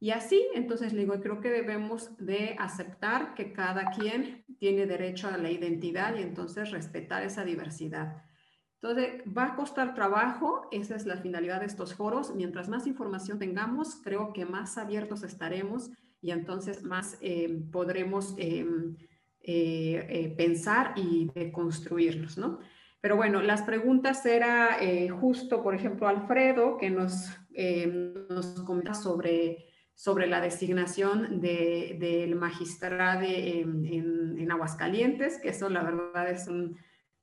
Y así, entonces le digo, creo que debemos de aceptar que cada quien tiene derecho a la identidad y entonces respetar esa diversidad. Entonces, va a costar trabajo, esa es la finalidad de estos foros. Mientras más información tengamos, creo que más abiertos estaremos y entonces más eh, podremos eh, eh, pensar y construirlos, ¿no? Pero bueno, las preguntas era eh, justo, por ejemplo, Alfredo, que nos, eh, nos comenta sobre, sobre la designación del de, magistrado en, en, Aguascalientes, que eso la verdad es un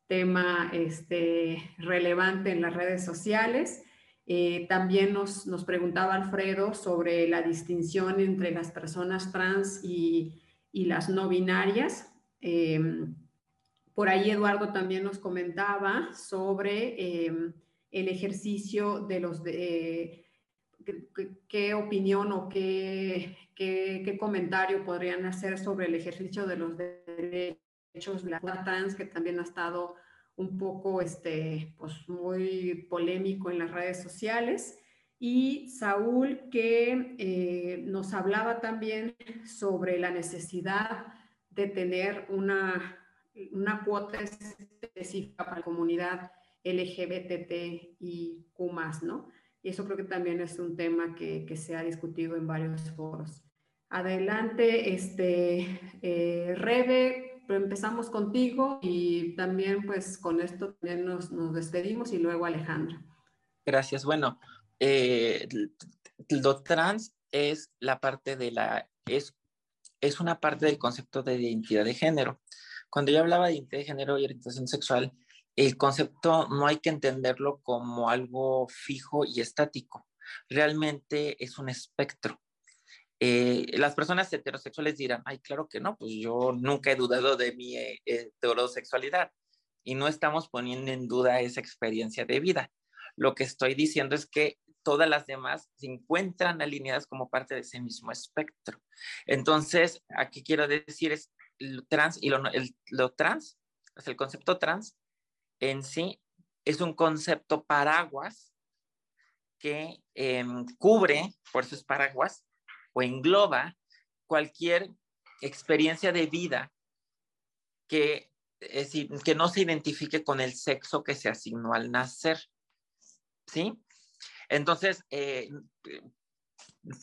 tema este, relevante en las redes sociales. Eh, también nos, nos, preguntaba Alfredo sobre la distinción entre las personas trans y, y las no binarias. Por ahí Eduardo también nos comentaba sobre em, el ejercicio de los de, qué, opinión o qué, qué, comentario podrían hacer sobre el ejercicio de los derechos de la trans, que también ha estado un poco este, pues muy polémico en las redes sociales. Y Saúl, que eh, nos hablaba también sobre la necesidad de tener una una cuota específica para la comunidad LGBT y Q+, ¿no? Y eso creo que también es un tema que, que se ha discutido en varios foros. Adelante, este, eh, Rebe, empezamos contigo y también pues con esto también nos, nos despedimos y luego Alejandra. Gracias. Bueno, eh, lo trans es la parte de la, es, es una parte del concepto de identidad de género. Cuando yo hablaba de identidad de género y orientación sexual, el concepto no hay que entenderlo como algo fijo y estático. Realmente es un espectro. Eh, las personas heterosexuales dirán, ay, claro que no, pues yo nunca he dudado de mi eh, heterosexualidad y no estamos poniendo en duda esa experiencia de vida. Lo que estoy diciendo es que todas las demás se encuentran alineadas como parte de ese mismo espectro. Entonces, aquí quiero decir es lo trans y lo, trans, el concepto trans en sí es un concepto paraguas que em, cubre, por es paraguas, o engloba cualquier experiencia de vida que, que no se identifique con el sexo que se asignó al nacer. ¿Sí? Entonces, eh,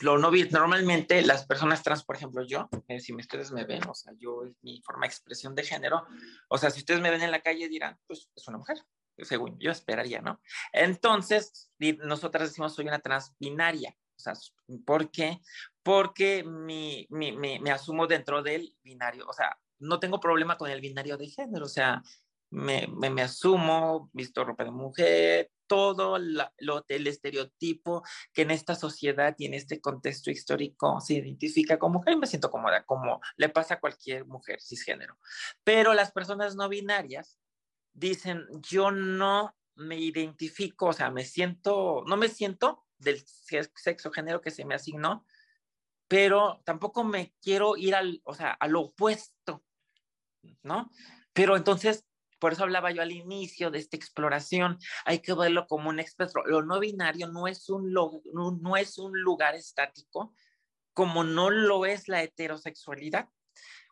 lo no normalmente las personas trans, por ejemplo, yo, eh, si ustedes me ven, o sea, yo es mi forma de expresión de género, o sea, si ustedes me ven en la calle dirán, pues es una mujer, según yo esperaría, ¿no? Entonces, nosotras decimos soy una trans binaria, o sea, ¿por qué? Porque mi, mi, me asumo dentro del binario, o sea, no tengo problema con el binario de género, o sea, me, me, me, asumo, visto ropa de mujer, todo lo, el estereotipo que en esta sociedad y en este contexto histórico se identifica como mujer me siento cómoda, como le pasa a cualquier mujer cisgénero. Pero las personas no binarias dicen, yo no me identifico, o sea, me siento, no me siento del sexo género que se me asignó, pero tampoco me quiero ir al, o sea, al opuesto, ¿no? Pero entonces Por eso hablaba yo al inicio de esta exploración. Hay que verlo como un espectro. Lo no binario no es un, no es un lugar estático, como no lo es la heterosexualidad.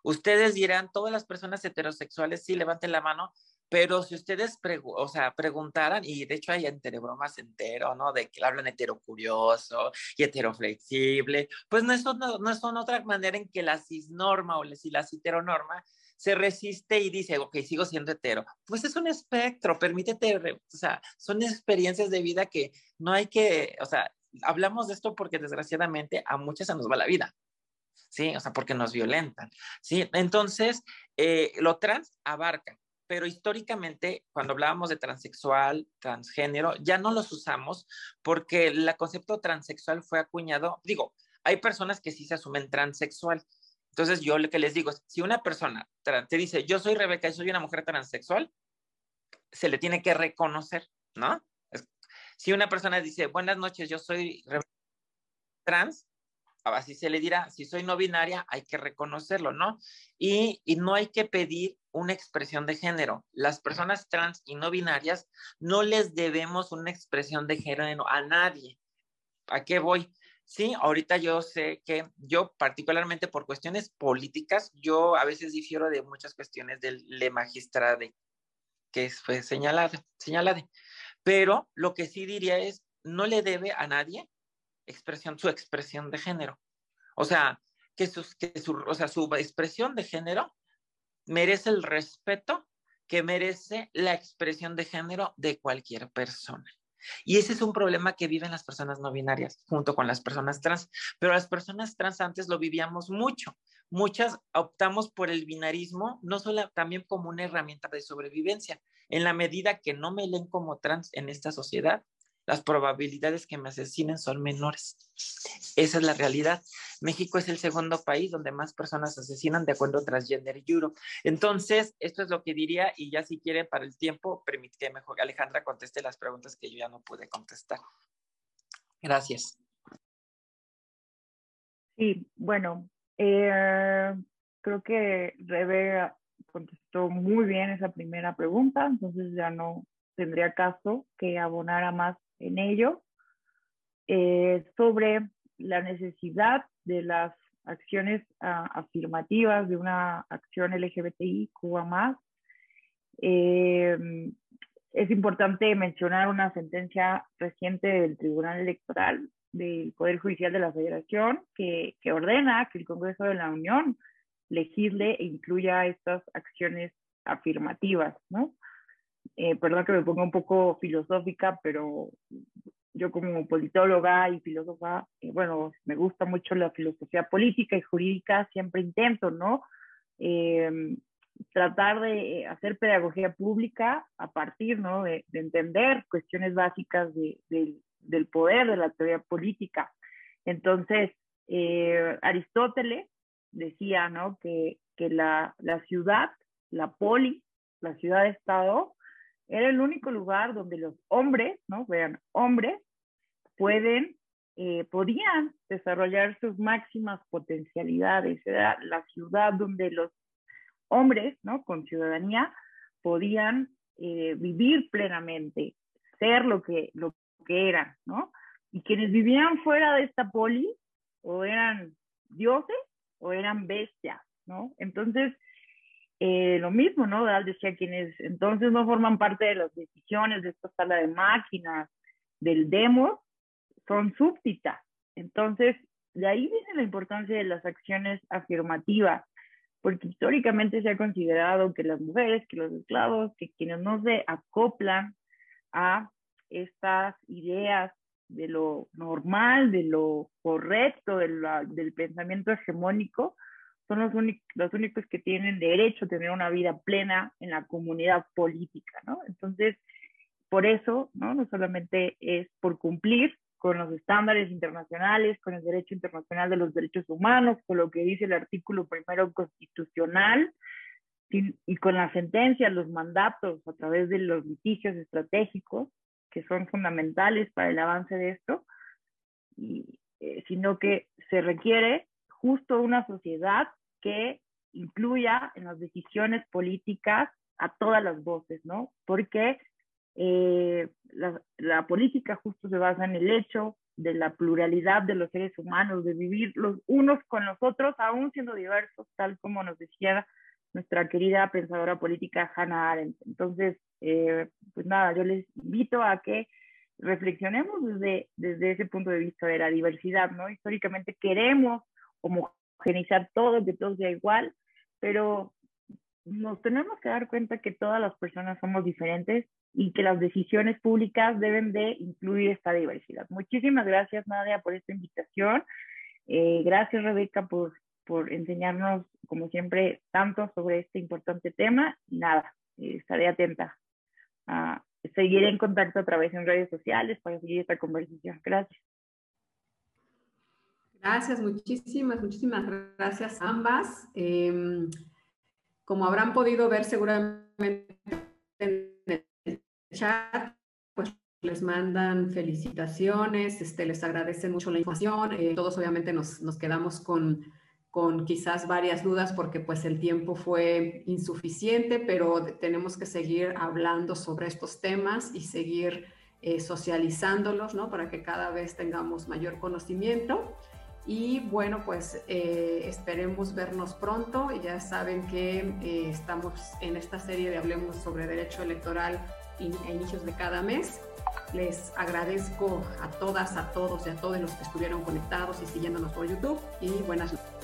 Ustedes dirán, todas las personas heterosexuales, sí, levanten la mano, pero si ustedes, o sea, preguntaran, y de hecho hay enterebromas entero, ¿no? De que hablan heterocurioso y heteroflexible, pues no es, no, no es otra manera en que la cisnorma o la, la heteronorma se resiste y dice, ok, sigo siendo hetero. Pues es un espectro, permítete, o sea, son experiencias de vida que no hay que, o sea, hablamos de esto porque desgraciadamente a muchas se nos va la vida. ¿sí? O sea, porque nos violentan, ¿sí? Entonces, eh, lo trans abarca, pero históricamente, cuando hablábamos de transexual, transgénero, ya no los usamos porque el concepto transexual fue acuñado, digo, hay personas que sí se asumen transexual. Entonces, yo lo que les digo es, si una persona te dice, yo soy Rebeca y soy una mujer transexual, se le tiene que reconocer, ¿no? Si una persona dice, buenas noches, yo soy trans, así se le dirá, si soy no binaria, hay que reconocerlo, ¿no? Y, no hay que pedir una expresión de género. Las personas trans y no binarias no les debemos una expresión de género a nadie. ¿A qué voy? Sí, ahorita yo sé que yo particularmente por cuestiones políticas, yo a veces difiero de muchas cuestiones del le magistrade que fue señalada, señalada. Pero lo que sí diría es, no le debe a nadie expresión, su expresión de género. O sea, que, que su, o sea, su expresión de género merece el respeto que merece la expresión de género de cualquier persona. Y ese es un problema que viven las personas no binarias junto con las personas trans. Pero las personas trans antes lo vivíamos mucho. Muchas optamos por el binarismo, no solo también como una herramienta de sobrevivencia. En la medida que no me leen como trans en esta sociedad, las probabilidades que me asesinen son menores. Esa es la realidad. México es el segundo país donde más personas asesinan de acuerdo a Transgender Europe. Entonces, esto es lo que diría y ya si quieren para el tiempo, permite que mejor Alejandra conteste las preguntas que yo ya no pude contestar. Gracias. Sí, bueno, eh, creo que Rebe contestó muy bien esa primera pregunta, entonces ya no tendría caso que abonara más en ello, eh, sobre la necesidad de las acciones ah, afirmativas de una acción LGBTI Cuba más. Eh, es importante mencionar una sentencia reciente del Tribunal Electoral del Poder Judicial de la Federación que, que ordena que el Congreso de la Unión legisle e incluya estas acciones afirmativas, ¿no? Eh, perdón que me ponga un poco filosófica, pero yo como politóloga y filósofa, eh, bueno, me gusta mucho la filosofía política y jurídica, siempre intento, ¿no? Em, tratar de hacer pedagogía pública a partir, ¿no? De, entender cuestiones básicas de, del poder, de la teoría política. Entonces, eh, Aristóteles decía, ¿no? Que, que la, la ciudad, la poli, la ciudad-estado, era el único lugar donde los hombres, ¿no? Vean, hombres pueden, eh, podían desarrollar sus máximas potencialidades. Era la ciudad donde los hombres, ¿no? Con ciudadanía, podían eh, vivir plenamente, ser lo que, lo que eran, ¿no? Y quienes vivían fuera de esta poli, o eran dioses o eran bestias, ¿no? Entonces, eh, lo mismo, ¿no? decía quienes entonces no forman parte de las decisiones de esta sala de máquinas, del demo, son súbditas. Entonces, de ahí viene la importancia de las acciones afirmativas, porque históricamente se ha considerado que las mujeres, que los esclavos, que quienes no se acoplan a estas ideas de lo normal, de lo correcto, del pensamiento hegemónico, son los, únicos, los únicos que tienen derecho a tener una vida plena en la comunidad política, ¿no? Entonces, por eso, ¿no? No solamente es por cumplir con los estándares internacionales, con el derecho internacional de los derechos humanos, con lo que dice el artículo primero constitucional, y con las sentencias, los mandatos a través de los litigios estratégicos, que son fundamentales para el avance de esto, y, eh, sino que se requiere justo una sociedad que incluya en las decisiones políticas a todas las voces, ¿no? Porque eh, la, la, política justo se basa en el hecho de la pluralidad de los seres humanos, de vivir los unos con los otros, aún siendo diversos, tal como nos decía nuestra querida pensadora política Hannah Arendt. Entonces, eh, pues nada, yo les invito a que reflexionemos desde, desde ese punto de vista de la diversidad, ¿no? Históricamente queremos homogeneizar todo, que todo sea igual, pero nos tenemos que dar cuenta que todas las personas somos diferentes y que las decisiones públicas deben de incluir esta diversidad. Muchísimas gracias, Nadia, por esta invitación. Eh, gracias, Rebeca, por, por enseñarnos, como siempre, tanto sobre este importante tema. Nada, eh, estaré atenta. a seguiré en contacto a través de redes sociales para seguir esta conversación. Gracias. Gracias, muchísimas, muchísimas gracias a ambas. Em, como habrán podido ver seguramente en el chat, pues les mandan felicitaciones, este, les agradecen mucho la información. Eh, todos obviamente nos, nos quedamos con, con quizás varias dudas porque pues el tiempo fue insuficiente, pero tenemos que seguir hablando sobre estos temas y seguir eh, socializándolos, ¿no? Para que cada vez tengamos mayor conocimiento. Y bueno, pues eh, esperemos vernos pronto. Ya saben que eh, estamos en esta serie de Hablemos sobre Derecho Electoral a inicios de cada mes. Les agradezco a todas, a todos y a todos los que estuvieron conectados y siguiéndonos por YouTube y buenas noches.